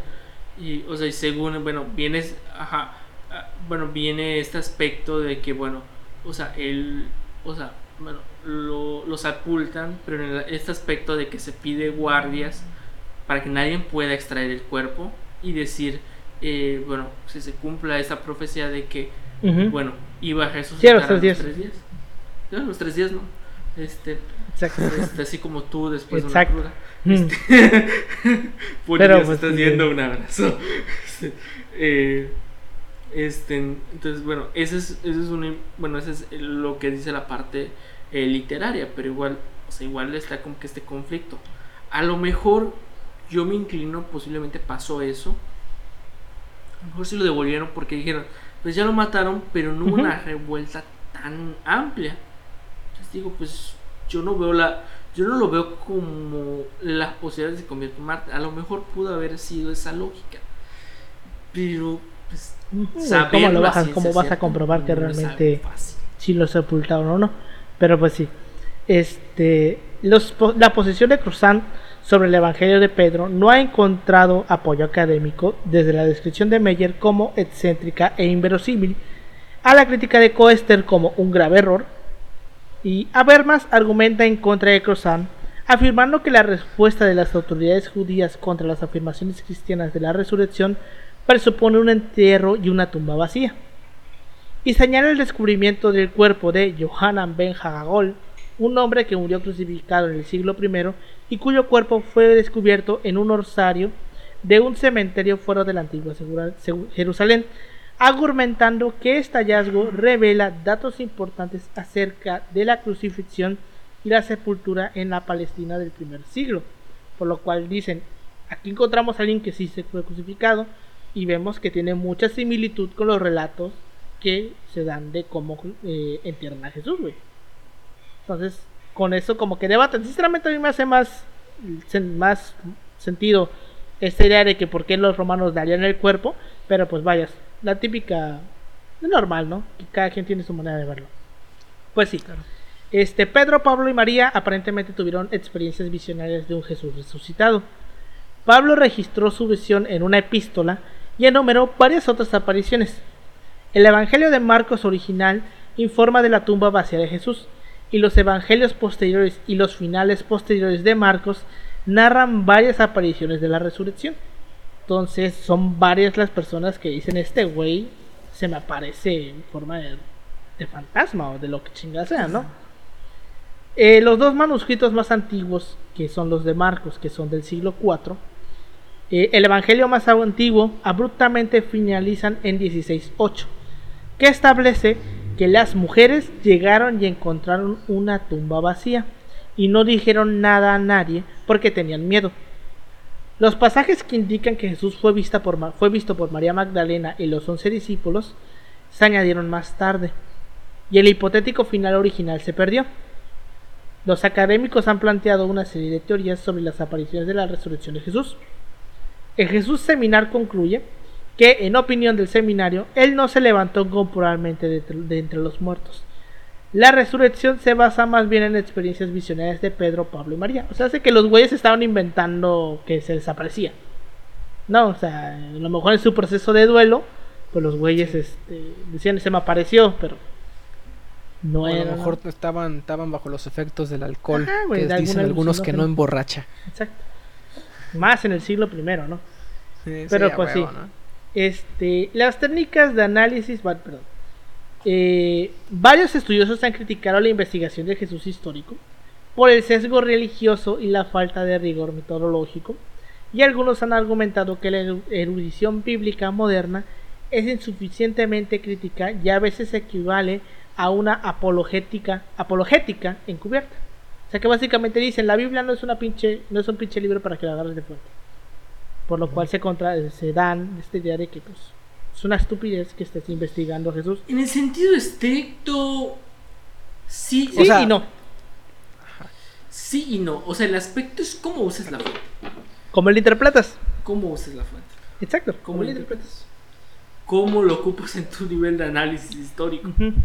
Y, o sea, y según, bueno, viene, ajá, ah, bueno, viene este aspecto de que, bueno, o sea, él, o sea, bueno, lo, lo sepultan, pero en el- este aspecto de que se pide guardias para que nadie pueda extraer el cuerpo y decir, eh, bueno, si se cumpla esa profecía de que, bueno, iba a Sí, a los tres los días. tres los tres días, ¿no? Este, Exacto. este, así como tú después Exacto. de una cruda. Mm. Este, [LAUGHS] Poli, Pero, pues, estás sí. viendo un abrazo. [LAUGHS] Este, eh, este, entonces, bueno, ese es, ese es un, bueno, ese es lo que dice la parte eh, literaria, pero igual, o sea, igual está como que este conflicto. A lo mejor yo me inclino, posiblemente pasó eso. A lo mejor sí lo devolvieron porque dijeron, pues ya lo mataron, pero no hubo Ujú. una revuelta tan amplia. Entonces digo, pues yo no veo la, yo no lo veo como las posibilidades de convertir en Marte. A lo mejor pudo haber sido esa lógica, pero pues ¿Cómo lo a vas a, ciencia cómo vas a comprobar que realmente si lo sepultaron o no? Pero pues sí. Este, los, la posición de Cruzán sobre el Evangelio de Pedro no ha encontrado apoyo académico desde la descripción de Meyer como excéntrica e inverosímil, a la crítica de Coester como un grave error, y Habermas argumenta en contra de Cruzán, afirmando que la respuesta de las autoridades judías contra las afirmaciones cristianas de la resurrección presupone un entierro y una tumba vacía. Y señala el descubrimiento del cuerpo de Johanan ben Hagagol, un hombre que murió crucificado en el siglo I y cuyo cuerpo fue descubierto en un orsario de un cementerio fuera de la antigua Jerusalén, argumentando que este hallazgo revela datos importantes acerca de la crucifixión y la sepultura en la Palestina del primer siglo, por lo cual dicen, aquí encontramos a alguien que sí se fue crucificado y vemos que tiene mucha similitud con los relatos que se dan de cómo eh, entierran a Jesús, güey. Entonces, con eso como que debatan. Sinceramente a mí me hace más, más sentido esta idea de que por qué los romanos darían el cuerpo, pero pues vayas, la típica, normal, ¿no? Que cada quien tiene su manera de verlo. Pues sí. Este, Pedro, Pablo y María aparentemente tuvieron experiencias visionarias de un Jesús resucitado. Pablo registró su visión en una epístola y enumeró varias otras apariciones. El Evangelio de Marcos original informa de la tumba vacía de Jesús, y los evangelios posteriores y los finales posteriores de Marcos narran varias apariciones de la resurrección. Entonces son varias las personas que dicen este güey se me aparece en forma de, de fantasma o de lo que chingada sea, ¿no? Eh, los dos manuscritos más antiguos, que son los de Marcos, que son del siglo IV, eh, el Evangelio más antiguo abruptamente finalizan en 16.8, que establece que las mujeres llegaron y encontraron una tumba vacía y no dijeron nada a nadie porque tenían miedo. Los pasajes que indican que Jesús fue, vista por fue visto por María Magdalena y los once discípulos se añadieron más tarde, y el hipotético final original se perdió. Los académicos han planteado una serie de teorías sobre las apariciones de la resurrección de Jesús. El Jesús Seminar concluye que, en opinión del seminario, él no se levantó corporalmente de, de entre los muertos. La resurrección se basa más bien en experiencias visionarias de Pedro, Pablo y María. O sea, hace que los güeyes estaban inventando que se desaparecía. No, o sea, a lo mejor en su proceso de duelo, pues los güeyes este, decían se me apareció, pero no O a era. lo mejor estaban, estaban bajo los efectos del alcohol, Ajá, güey, que de dicen algunos que no emborracha. Exacto. Más en el siglo primero, ¿no? Sí, Pero, a pues, huevo, sí. ¿no? Este, las técnicas de análisis. Eh, varios estudiosos han criticado la investigación de Jesús histórico por el sesgo religioso y la falta de rigor metodológico, y algunos han argumentado que la eru- erudición bíblica moderna es insuficientemente crítica y a veces equivale a una apologética, apologética encubierta. O sea que básicamente dicen la Biblia no es una pinche, no es un pinche libro para que la agarres de fuente. Por lo cual se contra, se dan esta idea de que pues es una estupidez que estés investigando a Jesús. En el sentido estricto, sí, Sí O sea- y no. sí y no. O sea, el aspecto es cómo usas la fuente. Como lo interpretas. Cómo usas la fuente. Exacto. ¿Cómo como lo lo interpretas? Cómo lo ocupas en tu nivel de análisis histórico. En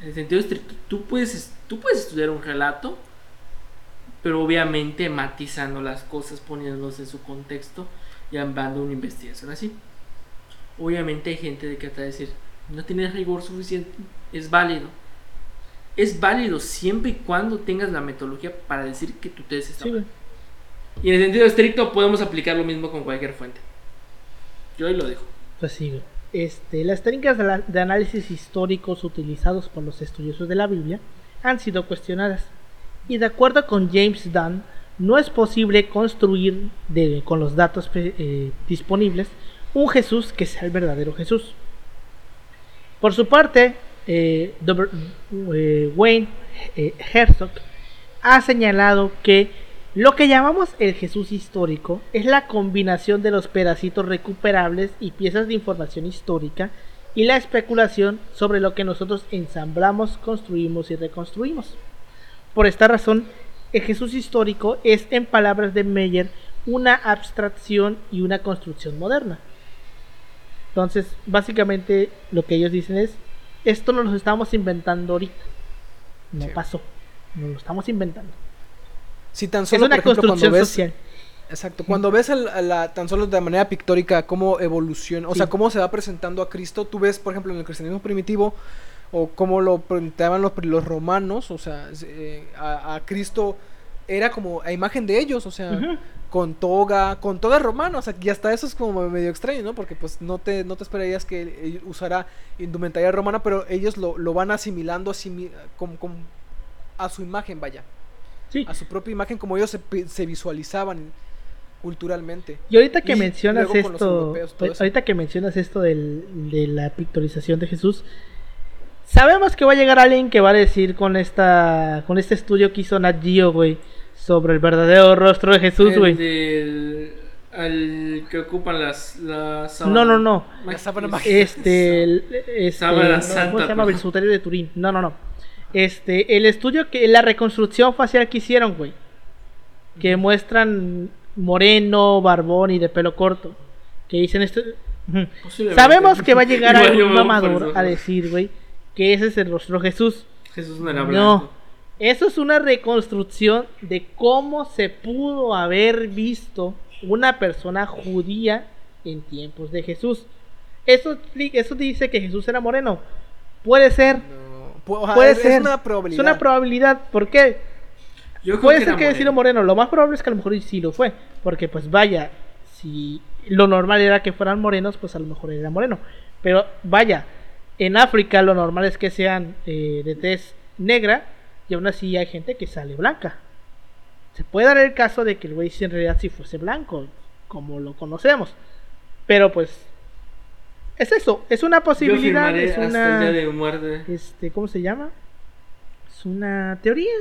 el sentido estricto, tú puedes, tú puedes estudiar un relato, pero obviamente matizando las cosas, poniéndolos en su contexto y ambando una investigación así. Obviamente hay gente de que te va a decir, no tienes rigor suficiente, es válido. Es válido siempre y cuando tengas la metodología para decir que tu tesis está Sí, mal. Y en el sentido estricto podemos aplicar lo mismo con cualquier fuente. Yo ahí lo dejo. Pues sí. Este, las técnicas de, la- de análisis históricos utilizados por los estudiosos de la Biblia han sido cuestionadas. Y de acuerdo con James Dunn, no es posible construir de- con los datos eh, disponibles un Jesús que sea el verdadero Jesús. Por su parte, eh, eh, Wayne Herzog ha señalado que lo que llamamos el Jesús histórico es la combinación de los pedacitos recuperables y piezas de información histórica y la especulación sobre lo que nosotros ensamblamos, construimos y reconstruimos. Por esta razón, el Jesús histórico es, en palabras de Meyer, una abstracción y una construcción moderna. Entonces, básicamente lo que ellos dicen es, esto no lo estamos inventando ahorita. No Sí. pasó. Nos lo estamos inventando. Si tan Es solo, una por ejemplo, cuando construcción ves, social. Exacto, cuando ves al- a la, tan solo de manera pictórica cómo evoluciona, o Sí. sea, cómo se va presentando a Cristo, tú ves, por ejemplo, en el cristianismo primitivo, o cómo lo presentaban los, los romanos, o sea, eh, a, a Cristo era como a imagen de ellos, o sea, con toga, con toga romana, o sea, y hasta eso es como medio extraño, ¿no? Porque pues no te, no te esperarías que él usara indumentaria romana, pero ellos lo, lo van asimilando asimi- como- como a su imagen, vaya, Sí. a su propia imagen, como ellos se, se visualizaban culturalmente. Y ahorita que Y mencionas esto, europeos, ahorita que mencionas esto del- de la pictorización de Jesús, sabemos que va a llegar alguien que va a decir con esta con este estudio que hizo Nat Geo, güey, sobre el verdadero rostro de Jesús, El güey. del- al que ocupan las, las No, no, no. Este, el- este no, santa, ¿cómo se llama? pues. El Suterio de Turín. No, no, no. Este, el estudio que la reconstrucción facial que hicieron, güey, que muestran moreno, barbón y de pelo corto, que dicen esto. Sabemos que va a llegar [LAUGHS] algún mamador a decir, güey, que ese es el rostro de Jesús. Jesús no era No. blanco. Eso es una reconstrucción de cómo se pudo haber visto una persona judía en tiempos de Jesús. Eso, eso dice que Jesús era moreno. Puede ser, No, puede es, es ser. una probabilidad. Es una probabilidad. ¿Por qué? Yo creo Puede que ser que haya sido moreno. Lo más probable es que a lo mejor sí lo fue. Porque pues vaya, si lo normal era que fueran morenos, pues a lo mejor era moreno. Pero vaya, en África lo normal es que sean eh, de tez negra y aún así hay gente que sale blanca. Se puede dar el caso de que el güey sí en realidad sí fuese blanco, como lo conocemos. Pero pues es eso, es una posibilidad, es hasta el una día de muerte. este, ¿cómo se llama? Es una teoría.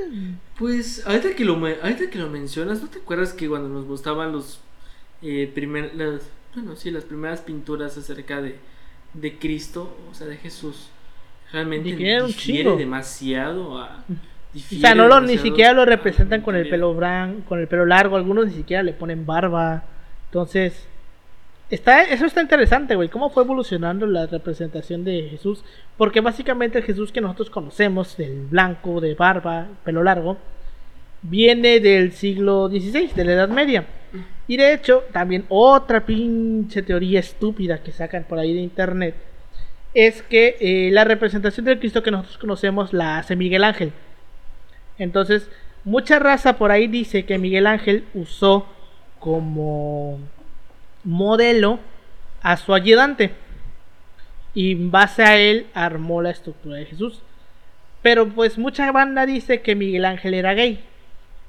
Pues, ahorita que, lo, ahorita que lo mencionas, ¿no te acuerdas que cuando nos gustaban los eh, primer, las, bueno, sí, las primeras pinturas acerca de, de Cristo, o sea, de Jesús, realmente Difiere difiere demasiado a... O sea, no lo, ni siquiera lo representan con el pelo blanco, con el pelo largo, algunos ni siquiera le ponen barba. Entonces, está, eso está interesante, güey, cómo fue evolucionando la representación de Jesús, porque básicamente el Jesús que nosotros conocemos, del blanco, de barba, pelo largo, viene del siglo XVI, de la Edad Media. Y de hecho, también otra pinche teoría estúpida que sacan por ahí de internet es que eh, la representación del Cristo que nosotros conocemos la hace Miguel Ángel. Entonces, mucha raza por ahí dice que Miguel Ángel usó como modelo a su ayudante. Y en base a él armó la estructura de Jesús. Pero pues mucha banda dice que Miguel Ángel era gay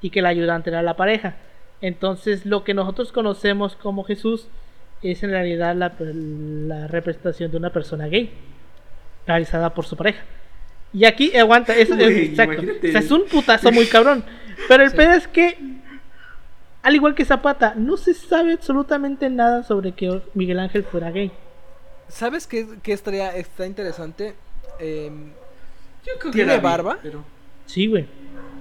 y que el ayudante era la pareja. Entonces lo que nosotros conocemos como Jesús es en realidad la, la representación de una persona gay realizada por su pareja. Y aquí, aguanta, eso es Güey, exacto. imagínate. O sea, es un putazo muy cabrón. Pero el Sí. pedo es que, al igual que Zapata, no se sabe absolutamente nada sobre que Miguel Ángel fuera gay. ¿Sabes qué, qué estaría está interesante? Em, Yo creo que ¿Tiene bi, barba? pero- Sí, güey.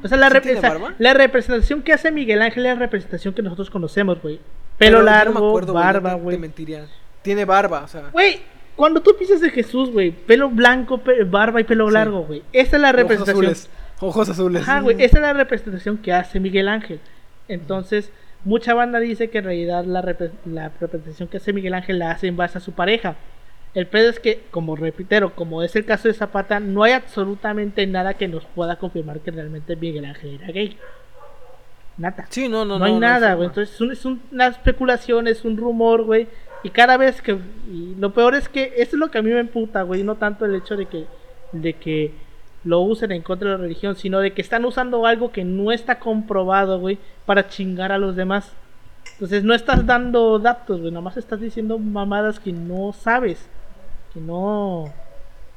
O sea, la, ¿Sí rep- tiene barba? la representación que hace Miguel Ángel es la representación que nosotros conocemos, güey. pero Pelo yo no me largo, acuerdo, barba, güey. Te mentiría. Tiene barba, o sea. Güey, cuando tú piensas de Jesús, güey, pelo blanco, pe- barba y pelo Sí. largo, güey. Esa es la Ojos representación. azules. Ojos azules. Ajá, güey, esa es la representación que hace Miguel Ángel. Entonces, mucha banda dice que en realidad la, la representación que hace Miguel Ángel la hace en base a su pareja. El pedo es que, como repitero, como es el caso de Zapata, no hay absolutamente nada que nos pueda confirmar que realmente Miguel Ángel era gay. Nada. Sí, no, no, No, hay no nada, forma. güey. Entonces es, un- es un- una especulación, es un rumor, güey. Y cada vez que... Y lo peor es que eso es lo que a mí me emputa, güey. No tanto el hecho de que, de que lo usen en contra de la religión, sino de que están usando algo que no está comprobado, güey, para chingar a los demás. Entonces no estás dando datos, güey. Nomás estás diciendo mamadas que no sabes. No...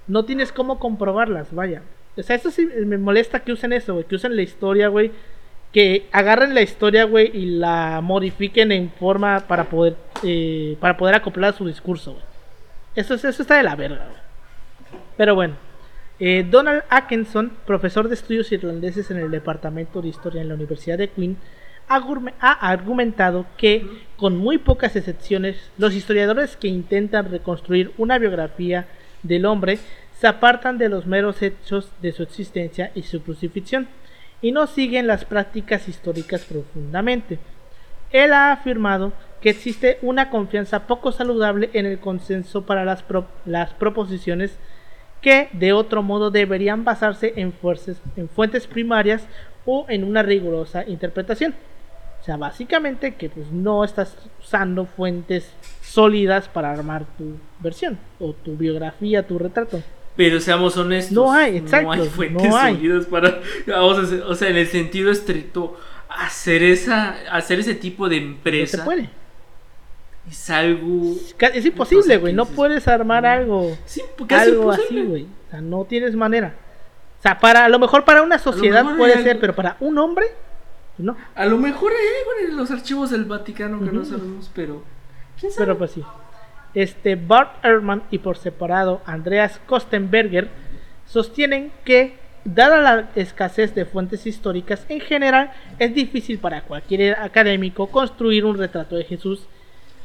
No tienes cómo comprobarlas, vaya. O sea, eso sí me molesta que usen eso, güey. Que usen la historia, güey que agarren la historia, güey, y la modifiquen en forma para poder eh, para poder acoplar su discurso, güey. Eso, es- eso está de la verga, güey. Pero bueno, eh, Donald Atkinson, profesor de estudios irlandeses en el Departamento de Historia en la Universidad de Queen, ha argumentado que, con muy pocas excepciones, los historiadores que intentan reconstruir una biografía del hombre se apartan de los meros hechos de su existencia y su crucifixión, y no siguen las prácticas históricas profundamente. Él ha afirmado que existe una confianza poco saludable en el consenso para las, proposiciones que de otro modo deberían basarse en fuentes primarias o en una rigurosa interpretación. O sea, básicamente que pues no estás usando fuentes sólidas para armar tu versión o tu biografía, tu retrato. Pero seamos honestos. No hay, exacto. No hay fuentes sólidas para. O sea, en el sentido estricto, hacer esa, hacer ese tipo de empresa. No se puede. Es algo. Es imposible, güey. No puedes armar algo. Sí, porque algo así, güey. O sea, no tienes manera. O sea, para, a lo mejor para una sociedad puede ser, pero para un hombre no. A lo mejor hay en los archivos del Vaticano que no sabemos, pero. ¿quién sabe? Pero pues sí. Este Bart Ehrman y por separado Andreas Kostenberger sostienen que, dada la escasez de fuentes históricas en general, es difícil para cualquier académico construir un retrato de Jesús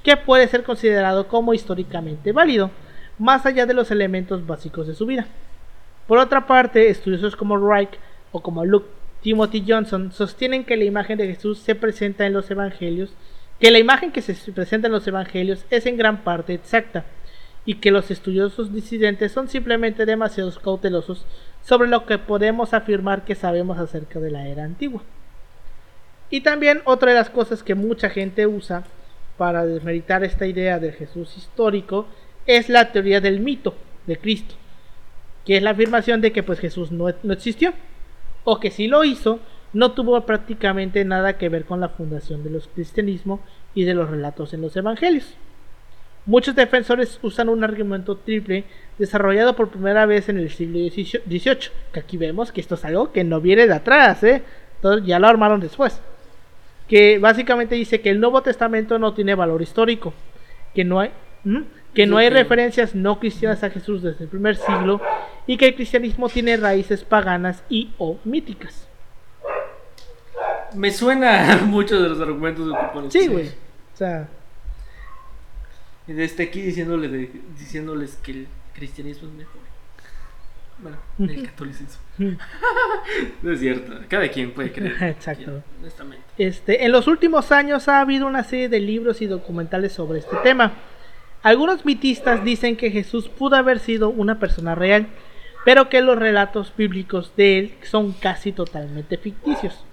que puede ser considerado como históricamente válido, más allá de los elementos básicos de su vida. Por otra parte, estudiosos como Reich o como Luke Timothy Johnson sostienen que la imagen de Jesús se presenta en los evangelios, que la imagen que se presenta en los evangelios es en gran parte exacta y que los estudiosos disidentes son simplemente demasiado cautelosos sobre lo que podemos afirmar que sabemos acerca de la era antigua. Y también otra de las cosas que mucha gente usa para desmeritar esta idea del Jesús histórico es la teoría del mito de Cristo, que es la afirmación de que pues Jesús no, no existió o que si lo hizo, no tuvo prácticamente nada que ver con la fundación de los cristianismo y de los relatos en los evangelios. Muchos defensores usan un argumento triple desarrollado por primera vez en el siglo XVIII, que aquí vemos que esto es algo que no viene de atrás, ¿eh? ya lo armaron después. Que básicamente dice que el Nuevo Testamento no tiene valor histórico, que no hay, que no hay referencias no cristianas a Jesús desde el primer siglo y que el cristianismo tiene raíces paganas y o míticas. Me suena [LAUGHS] mucho de los argumentos de pones. Sí, güey. O sea. Desde aquí diciéndole diciéndoles que el cristianismo es mejor. Bueno, el catolicismo. [LAUGHS] no es cierto. Cada quien puede creer. [LAUGHS] Exacto. Este, en los últimos años ha habido una serie de libros y documentales sobre este tema. Algunos mitistas dicen que Jesús pudo haber sido una persona real, pero que los relatos bíblicos de él son casi totalmente ficticios.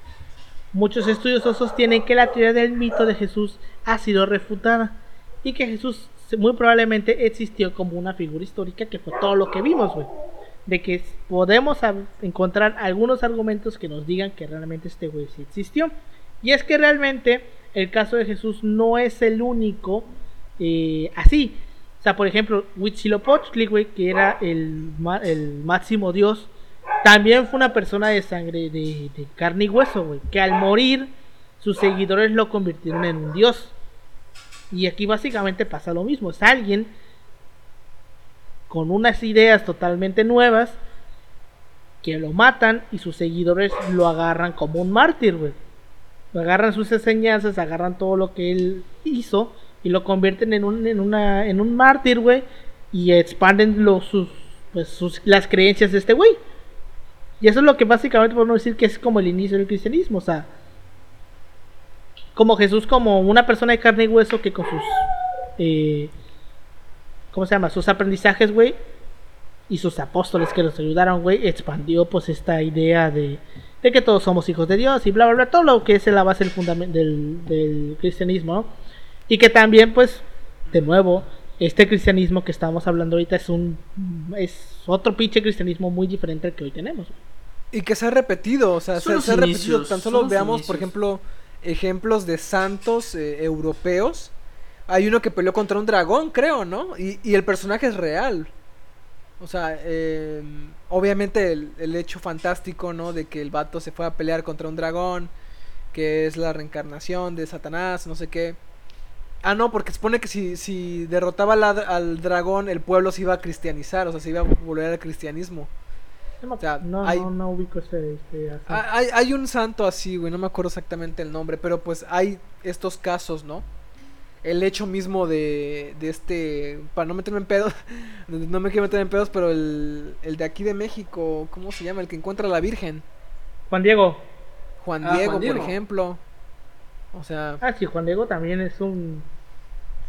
Muchos estudiosos sostienen que la teoría del mito de Jesús ha sido refutada y que Jesús muy probablemente existió como una figura histórica que fue todo lo que vimos, güey. De que podemos encontrar algunos argumentos que nos digan que realmente este güey sí existió. Y es que realmente el caso de Jesús no es el único eh, así. O sea, por ejemplo, Huitzilopochtli, güey, que era el, el máximo dios, también fue una persona de sangre, de, carne y hueso, güey, que al morir sus seguidores lo convirtieron en un dios. Y aquí básicamente pasa lo mismo, es alguien con unas ideas totalmente nuevas que lo matan y sus seguidores lo agarran como un mártir, güey. Agarran sus enseñanzas, agarran todo lo que él hizo y lo convierten en un, en una, en un mártir, güey, y expanden los, sus, pues, sus, las creencias de este güey. Y eso es lo que básicamente podemos decir que es como el inicio del cristianismo, o sea, como Jesús como una persona de carne y hueso que con sus, eh, ¿cómo se llama? Sus aprendizajes, güey, y sus apóstoles que los ayudaron, güey, expandió pues esta idea de, de que todos somos hijos de Dios y bla, bla, bla, todo lo que es la base del, fundamento del, del cristianismo, ¿no? Y que también, pues, de nuevo, este cristianismo que estamos hablando ahorita es un es otro pinche cristianismo muy diferente al que hoy tenemos. Y que se ha repetido, o sea, se, ha repetido. Tan solo veamos, por ejemplo, ejemplos de santos eh, europeos. Hay uno que peleó contra un dragón, creo, ¿no? Y, y el personaje es real. O sea, em, obviamente el, el, hecho fantástico, ¿no? De que el vato se fue a pelear contra un dragón, que es la reencarnación de Satanás, no sé qué Ah, no, porque supone que si, si derrotaba la- al dragón, el pueblo se iba a cristianizar, o sea, se iba a volver al cristianismo. No, O sea, no, hay- no, no ubico ese. así. Ah, Hay, hay un santo así, güey, no me acuerdo exactamente el nombre, pero pues hay estos casos, ¿no? El hecho mismo de, de este, para no meterme en pedos, [LAUGHS] no me quiero meter en pedos, pero el, el de aquí de México, ¿cómo se llama? El que encuentra a la Virgen, Juan Diego. Juan Ah, Diego, Juan Diego. por ejemplo. O sea, Ah, sí, Juan Diego también es un.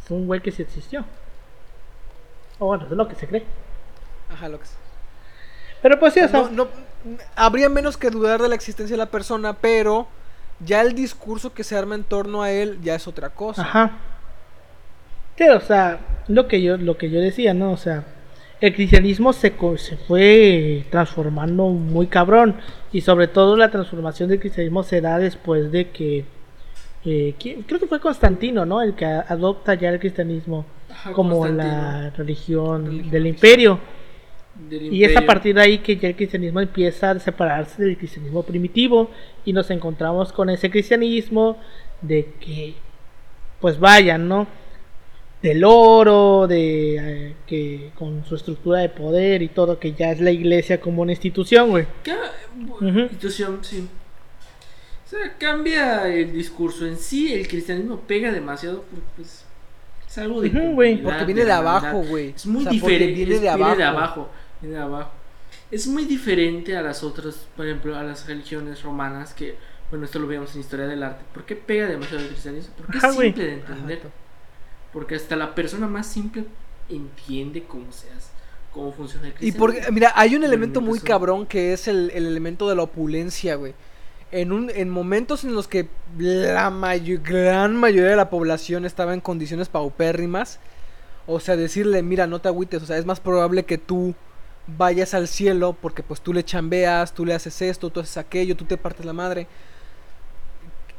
Es un güey que sí existió. O bueno, es lo que se cree. ajá, lo que sea. Pero pues sí, o sea. No, no, habría menos que dudar de la existencia de la persona, pero ya el discurso que se arma en torno a él ya es otra cosa. Ajá. Sí, o sea, lo que yo, lo que yo decía, ¿no? O sea, el cristianismo se, co- se fue transformando muy cabrón. Y sobre todo la transformación del cristianismo se da después de que. Eh, creo que fue Constantino, ¿no? El que adopta ya el cristianismo Ajá, como la religión, Religión del imperio. del Y es a partir de ahí que ya el cristianismo empieza a separarse del cristianismo primitivo y nos encontramos con ese cristianismo de que, pues vayan, ¿no? Del oro, de eh, que con su estructura de poder y todo, que ya es la iglesia como una institución, güey. Ujú. institución, sí. Sea, cambia el discurso en sí. El cristianismo pega demasiado porque pues, es algo de. Porque viene de abajo, güey. Es muy O sea, porque diferente. viene es- de abajo. Viene de abajo. Viene de abajo. Es muy diferente a las otras, por ejemplo, a las religiones romanas que, bueno, esto lo vemos en historia del arte. ¿Por qué pega demasiado el cristianismo? Porque Ajá, es simple de entender. Ajá. Porque hasta la persona más simple entiende cómo se hace, cómo funciona el Y cristianismo. porque, mira, hay un elemento muy cabrón que es el, el elemento de la opulencia, güey. En, un, en momentos en los que la mayo- gran mayoría de la población estaba en condiciones paupérrimas, o sea, decirle, mira, no te agüites, o sea, es más probable que tú vayas al cielo porque pues tú le chambeas, tú le haces esto, tú haces aquello, tú te partes la madre.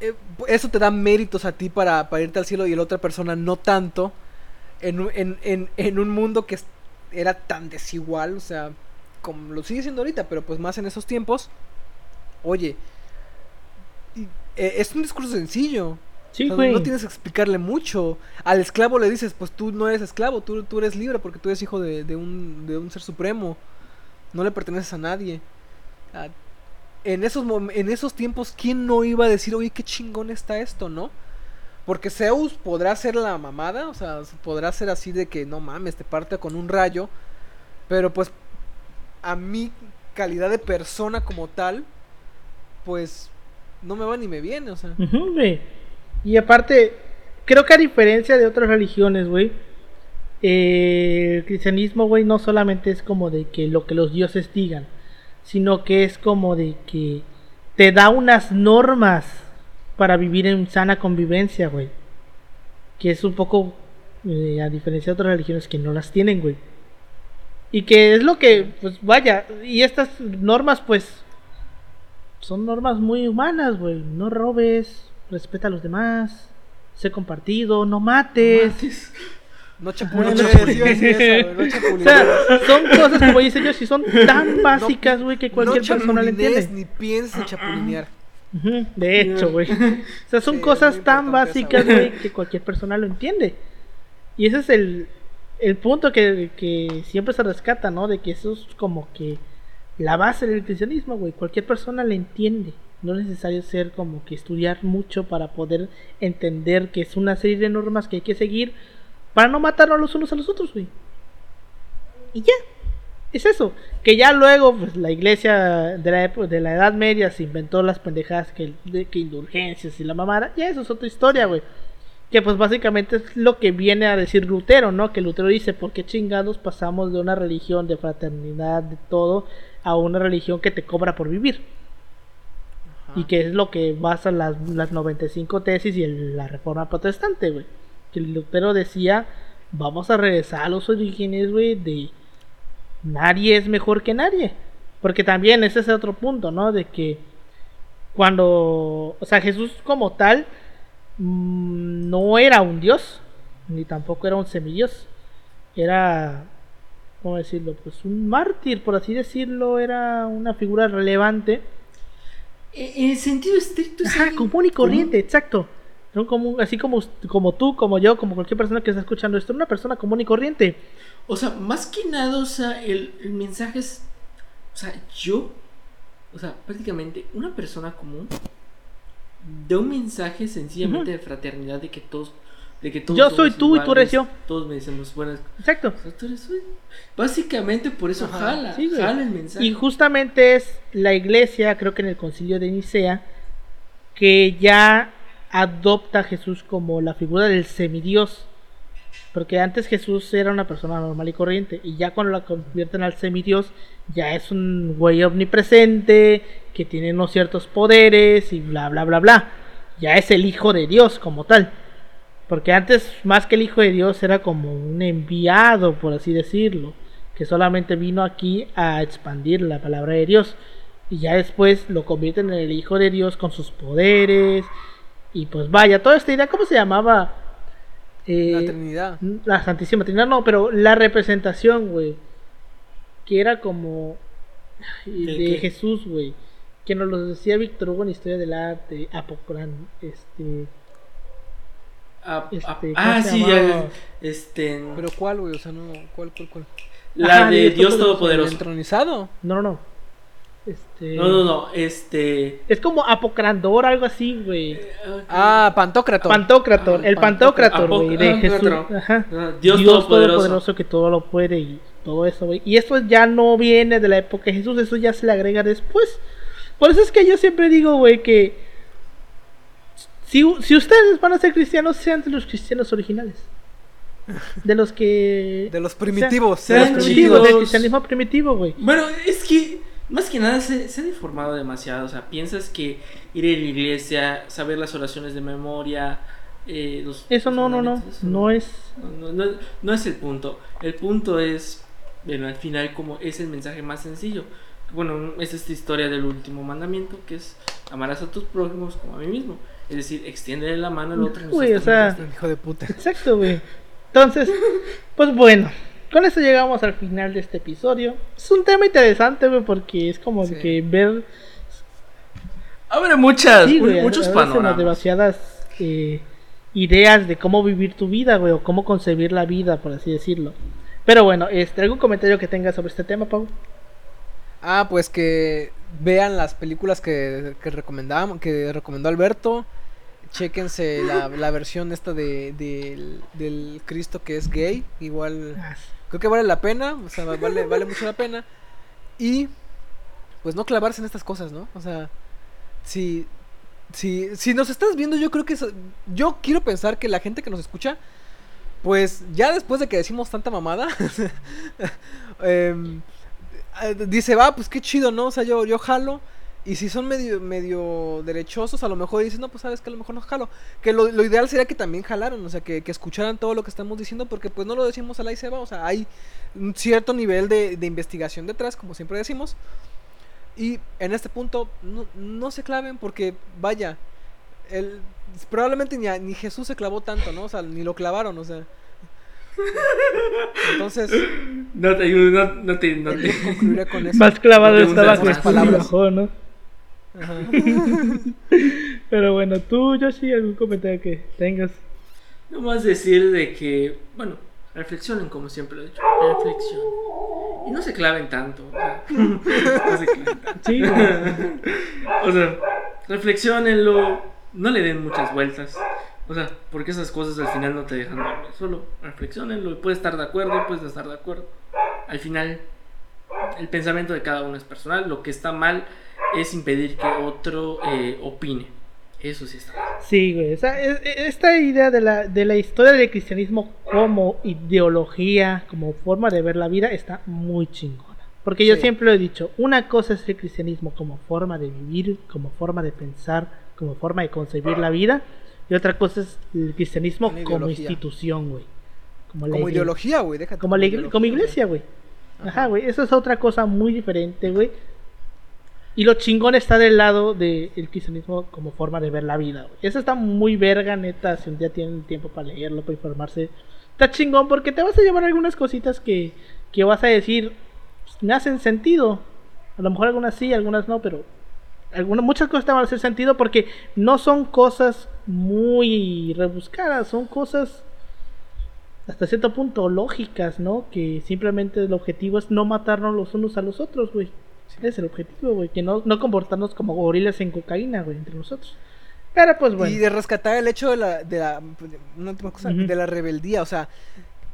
Eh, Eso te da méritos a ti para, para irte al cielo y la otra persona no tanto. En, un- en, en, en un mundo que era tan desigual, o sea, como lo sigue siendo ahorita, pero pues más en esos tiempos. Oye, eh, es un discurso sencillo. Sí, O sea, no tienes que explicarle mucho. Al esclavo le dices, pues tú no eres esclavo, tú, tú eres libre porque tú eres hijo de, de un, de un ser supremo. No le perteneces a nadie. Ah, en, esos en esos tiempos, ¿quién no iba a decir, oye, qué chingón está esto, no? Porque Zeus podrá ser la mamada, o sea, podrá ser así de que no mames, te parte con un rayo. Pero pues, a mi calidad de persona como tal, pues no me va ni me viene, o sea. Y aparte, creo que a diferencia de otras religiones, güey, eh, el cristianismo, güey, no solamente es como de que lo que los dioses digan, sino que es como de que te da unas normas para vivir en sana convivencia, güey. Que es un poco, eh, a diferencia de otras religiones que no las tienen, güey. Y que es lo que, pues vaya, y estas normas, pues, son normas muy humanas, güey. No robes, respeta a los demás, sé compartido, no mates. Mates. [LAUGHS] No No chapulinees, eso, güey, no O sea, son cosas como dice yo, si son tan básicas, güey, que cualquier no persona lo chapulinees entiende. ni pienses en chapulinear. De hecho, güey. O sea, son Sí, cosas tan básicas, güey, que cualquier persona lo entiende. Y ese es el, el punto que, que siempre se rescata, ¿no? De que eso es como que la base del cristianismo, güey. Cualquier persona le entiende. No es necesario ser como que estudiar mucho para poder entender que es una serie de normas que hay que seguir para no matarnos los unos a los otros, güey. Y ya. Es eso. Que ya luego, pues la iglesia de la, época- de la Edad Media se inventó las pendejadas que, de que indulgencias y la mamada. Ya eso es otra historia, güey. Que pues básicamente es lo que viene a decir Lutero, ¿no? Que Lutero dice, ¿por qué chingados pasamos de una religión de fraternidad, de todo, a una religión que te cobra por vivir? Ajá. Y que es lo que basa las, las 95 tesis y el- la reforma protestante, güey. Que Lutero decía, vamos a regresar a los orígenes, güey, de nadie es mejor que nadie. Porque también ese es otro punto, ¿no? De que cuando, o sea, Jesús como tal mm, no era un dios, ni tampoco era un semidios. Era, ¿cómo decirlo? Pues un mártir, por así decirlo, era una figura relevante. En en el sentido estricto es Ajá, común y corriente, exacto. Un común, así como, como tú, como yo, como cualquier persona que está escuchando esto, era una persona común y corriente. O sea, más que nada, o sea, el, el mensaje es. O sea, yo. O sea, prácticamente una persona común. Da un mensaje sencillamente de fraternidad de que todos. De que todos Yo soy tú y tú eres yo. Todos merecemos buenas. Exacto. Tú eres. Básicamente por eso Ajá, jala. sí, jala el mensaje. Y justamente es la iglesia, creo que en el concilio de Nicea, que ya adopta a Jesús como la figura del semidios. Porque antes Jesús era una persona normal y corriente. Y ya cuando la convierten al semidios, ya es un güey omnipresente, que tiene unos ciertos poderes y bla, bla, bla, bla. Ya es el hijo de Dios como tal. Porque antes, más que el hijo de Dios, era como un enviado, por así decirlo. Que solamente vino aquí a expandir la palabra de Dios. Y ya después lo convierten en el hijo de Dios con sus poderes. Y pues vaya, toda esta idea, ¿cómo se llamaba? Eh, La Trinidad. la Santísima Trinidad, no, pero la representación, güey. Que era como. ¿De qué? Jesús, güey. Que nos lo decía Víctor Hugo en Historia del Arte, Apocrán, este. Ah, Este, ah, ¿cómo ah, se sí, llamaba? ya. Este. Pero ¿cuál, güey? O sea, no, ¿cuál, cuál, cuál? La Ajá, de Dios Dios ¿El Todopoderoso. entronizado? No, no, no. Este. No, no, no. Este. Es como Apocrandor, algo así, güey. Ah, Pantocrator. Pantocrator, Ah, el Pantocrator, Apoc- güey, de ah, Jesús. Ajá. Ah, Dios Todopoderoso. que todo lo puede y todo eso, güey. Y esto ya no viene de la época de Jesús, eso ya se le agrega después. Por eso es que yo siempre digo, güey, que si, si ustedes van a ser cristianos, sean de los cristianos originales. De los que... De los primitivos. de los sean primitivos, chidos. del cristianismo primitivo, güey. Bueno, es que más que nada se, se ha deformado demasiado. O sea, piensas que ir a la iglesia, saber las oraciones de memoria. eh, los- Eso los no, no, no, eso no es... no, no- no es el punto. El punto es, bueno, al final, como es el mensaje más sencillo. Bueno, es esta historia del último mandamiento que es amarás a tus prójimos como a mí mismo. Es decir, extiende la mano al otro. y no Güey, seas o sea, Hijo de puta. Exacto, güey. Entonces, pues bueno, con esto llegamos al final de este episodio. Es un tema interesante, güey, porque es como Sí. que ver Abre muchas, sí, güey, muchos panoramas. demasiadas eh, ideas de cómo vivir tu vida, güey, o cómo concebir la vida, por así decirlo. Pero bueno, este, ¿algún comentario que tengas sobre este tema, Pau? Ah, pues que vean las películas que, que que recomendó Alberto. Chéquense la, la versión esta de, del- del Cristo que es gay. Igual creo que vale la pena, o sea, vale, vale mucho la pena. Y pues no clavarse en estas cosas, ¿no? O sea, si, si, si nos estás viendo, yo creo que yo quiero pensar que la gente que nos escucha, pues ya después de que decimos tanta mamada, [LAUGHS] em, eh, dice, va, pues qué chido, ¿no? O sea, yo, yo jalo. Y si son medio, medio derechosos, a lo mejor dicen, no, pues sabes que a lo mejor no jalo. Que lo, lo ideal sería que también jalaran, o sea, que, que escucharan todo lo que estamos diciendo, porque pues no lo decimos al ahí se va, o sea, hay un cierto nivel de, de investigación detrás, como siempre decimos. Y en este punto, no, no se claven, porque vaya, el, probablemente ni, a- ni Jesús se clavó tanto, ¿no? O sea, ni lo clavaron, o sea. Entonces, No te ayudo, no, no te, no te- con eso. Más clavado No te estaba Jesús y palabras. bajó, ¿no? Ajá. [LAUGHS] Pero bueno, tú, yo sí, algún comentario que tengas. No más decir de que, bueno, reflexionen como siempre lo he dicho. Reflexionen. Y no se claven tanto. O sea, [LAUGHS] no se claven tanto. Sí. O sea, reflexionenlo. No le den muchas vueltas. O sea, porque esas cosas al final no te dejan dormir. Solo reflexionenlo. y Puedes estar de acuerdo, puedes no estar de acuerdo. Al final, el pensamiento de cada uno es personal. Lo que está mal es impedir que otro eh, opine. Eso sí está. Sí, güey. o sea, es- es- esta idea de la, de la historia del cristianismo como ideología, como forma de ver la vida, está muy chingona. Porque yo Sí. siempre lo he dicho, una cosa es el cristianismo como forma de vivir, como forma de pensar, como forma de concebir la vida, y otra cosa es el cristianismo como ideología. institución, güey. Como, Como ideología, güey, déjate. Como, como iglesia, güey. Ajá, güey. Eso es otra cosa muy diferente, güey. Y lo chingón está del lado del cristianismo como forma de ver la vida. Eso está muy verga, neta. Si un día tienen tiempo para leerlo, para informarse. Está chingón porque te vas a llevar algunas cositas que, que vas a decir, pues, me hacen sentido. A lo mejor algunas sí, algunas no, pero algunas, muchas cosas te van a hacer sentido porque no son cosas muy rebuscadas, son cosas hasta cierto punto lógicas, ¿no? Que simplemente el objetivo es no matarnos los unos a los otros, güey. Ese es el objetivo, güey. Que no, no comportarnos como gorilas en cocaína, güey, entre nosotros. Pero pues bueno. Y de rescatar el hecho de la, de la, una última cosa, de la rebeldía, o sea,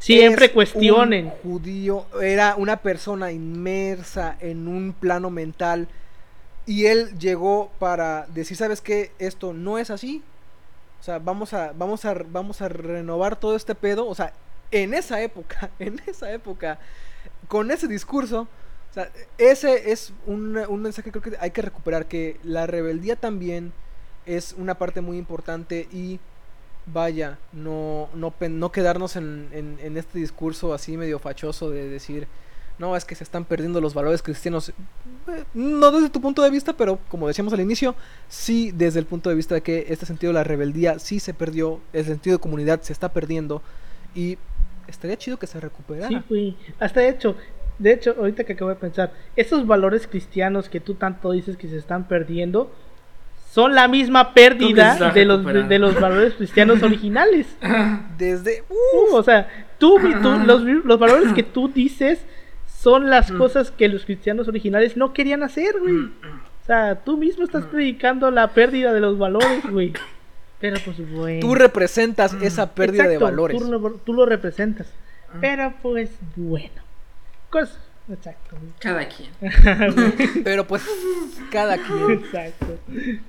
Siempre es cuestionen. Un judío era una persona inmersa en un plano mental y él llegó para decir, ¿sabes qué? Esto no es así. O sea, vamos a vamos a vamos a renovar todo este pedo, o sea, en esa época, [LAUGHS] en esa época con ese discurso, ese es un, un mensaje que creo que hay que recuperar que la rebeldía también es una parte muy importante y vaya, no, no, no quedarnos en, en- en este discurso así medio fachoso de decir, no, es que se están perdiendo los valores cristianos. Eh, No desde tu punto de vista, pero como decíamos al inicio, sí desde el punto de vista de que este sentido de la rebeldía sí se perdió, el sentido de comunidad se está perdiendo y estaría chido que se recuperara. Sí, güey. Hasta de hecho, de hecho, ahorita que acabo de pensar, esos valores cristianos que tú tanto dices que se están perdiendo son la misma pérdida de los, de, los valores cristianos [LAUGHS] originales. Desde... Uh, o sea, tú, tú- [LAUGHS] los, los valores que tú dices son las Mm. cosas que los cristianos originales no querían hacer, güey. O sea, tú mismo estás predicando la pérdida de los valores, güey. Pero pues bueno. Tú representas esa pérdida Exacto, de valores. Tú lo, tú lo representas. Pero pues bueno. Exacto. Cada quien. [LAUGHS] Pero pues cada quien. Exacto.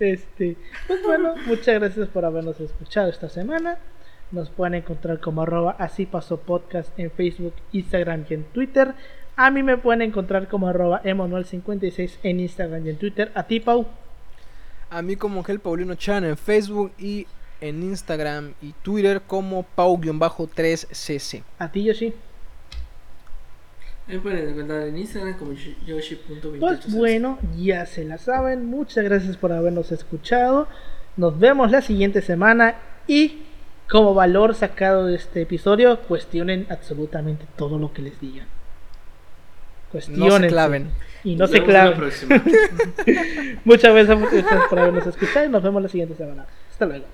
Este, pues bueno, muchas gracias por habernos escuchado esta semana. Nos pueden encontrar como arroba así pasó podcast en Facebook, Instagram y en Twitter. A mí me pueden encontrar como arroba emanuel56 en Instagram y en Twitter. A ti, Pau. A mí como Ángel Paulino Chan en Facebook y en Instagram y Twitter como Pau-3cc. A ti, Yoshi. Me pueden encontrar en Instagram como yoshi.28. Pues bueno, ya se la saben. Muchas gracias por habernos escuchado. Nos vemos la siguiente semana y como valor sacado de este episodio, cuestionen absolutamente todo lo que les digan. No Cuestionen. se claven. Y no Nos se claven. [LAUGHS] Muchas gracias por habernos escuchado y nos vemos la siguiente semana. Hasta luego.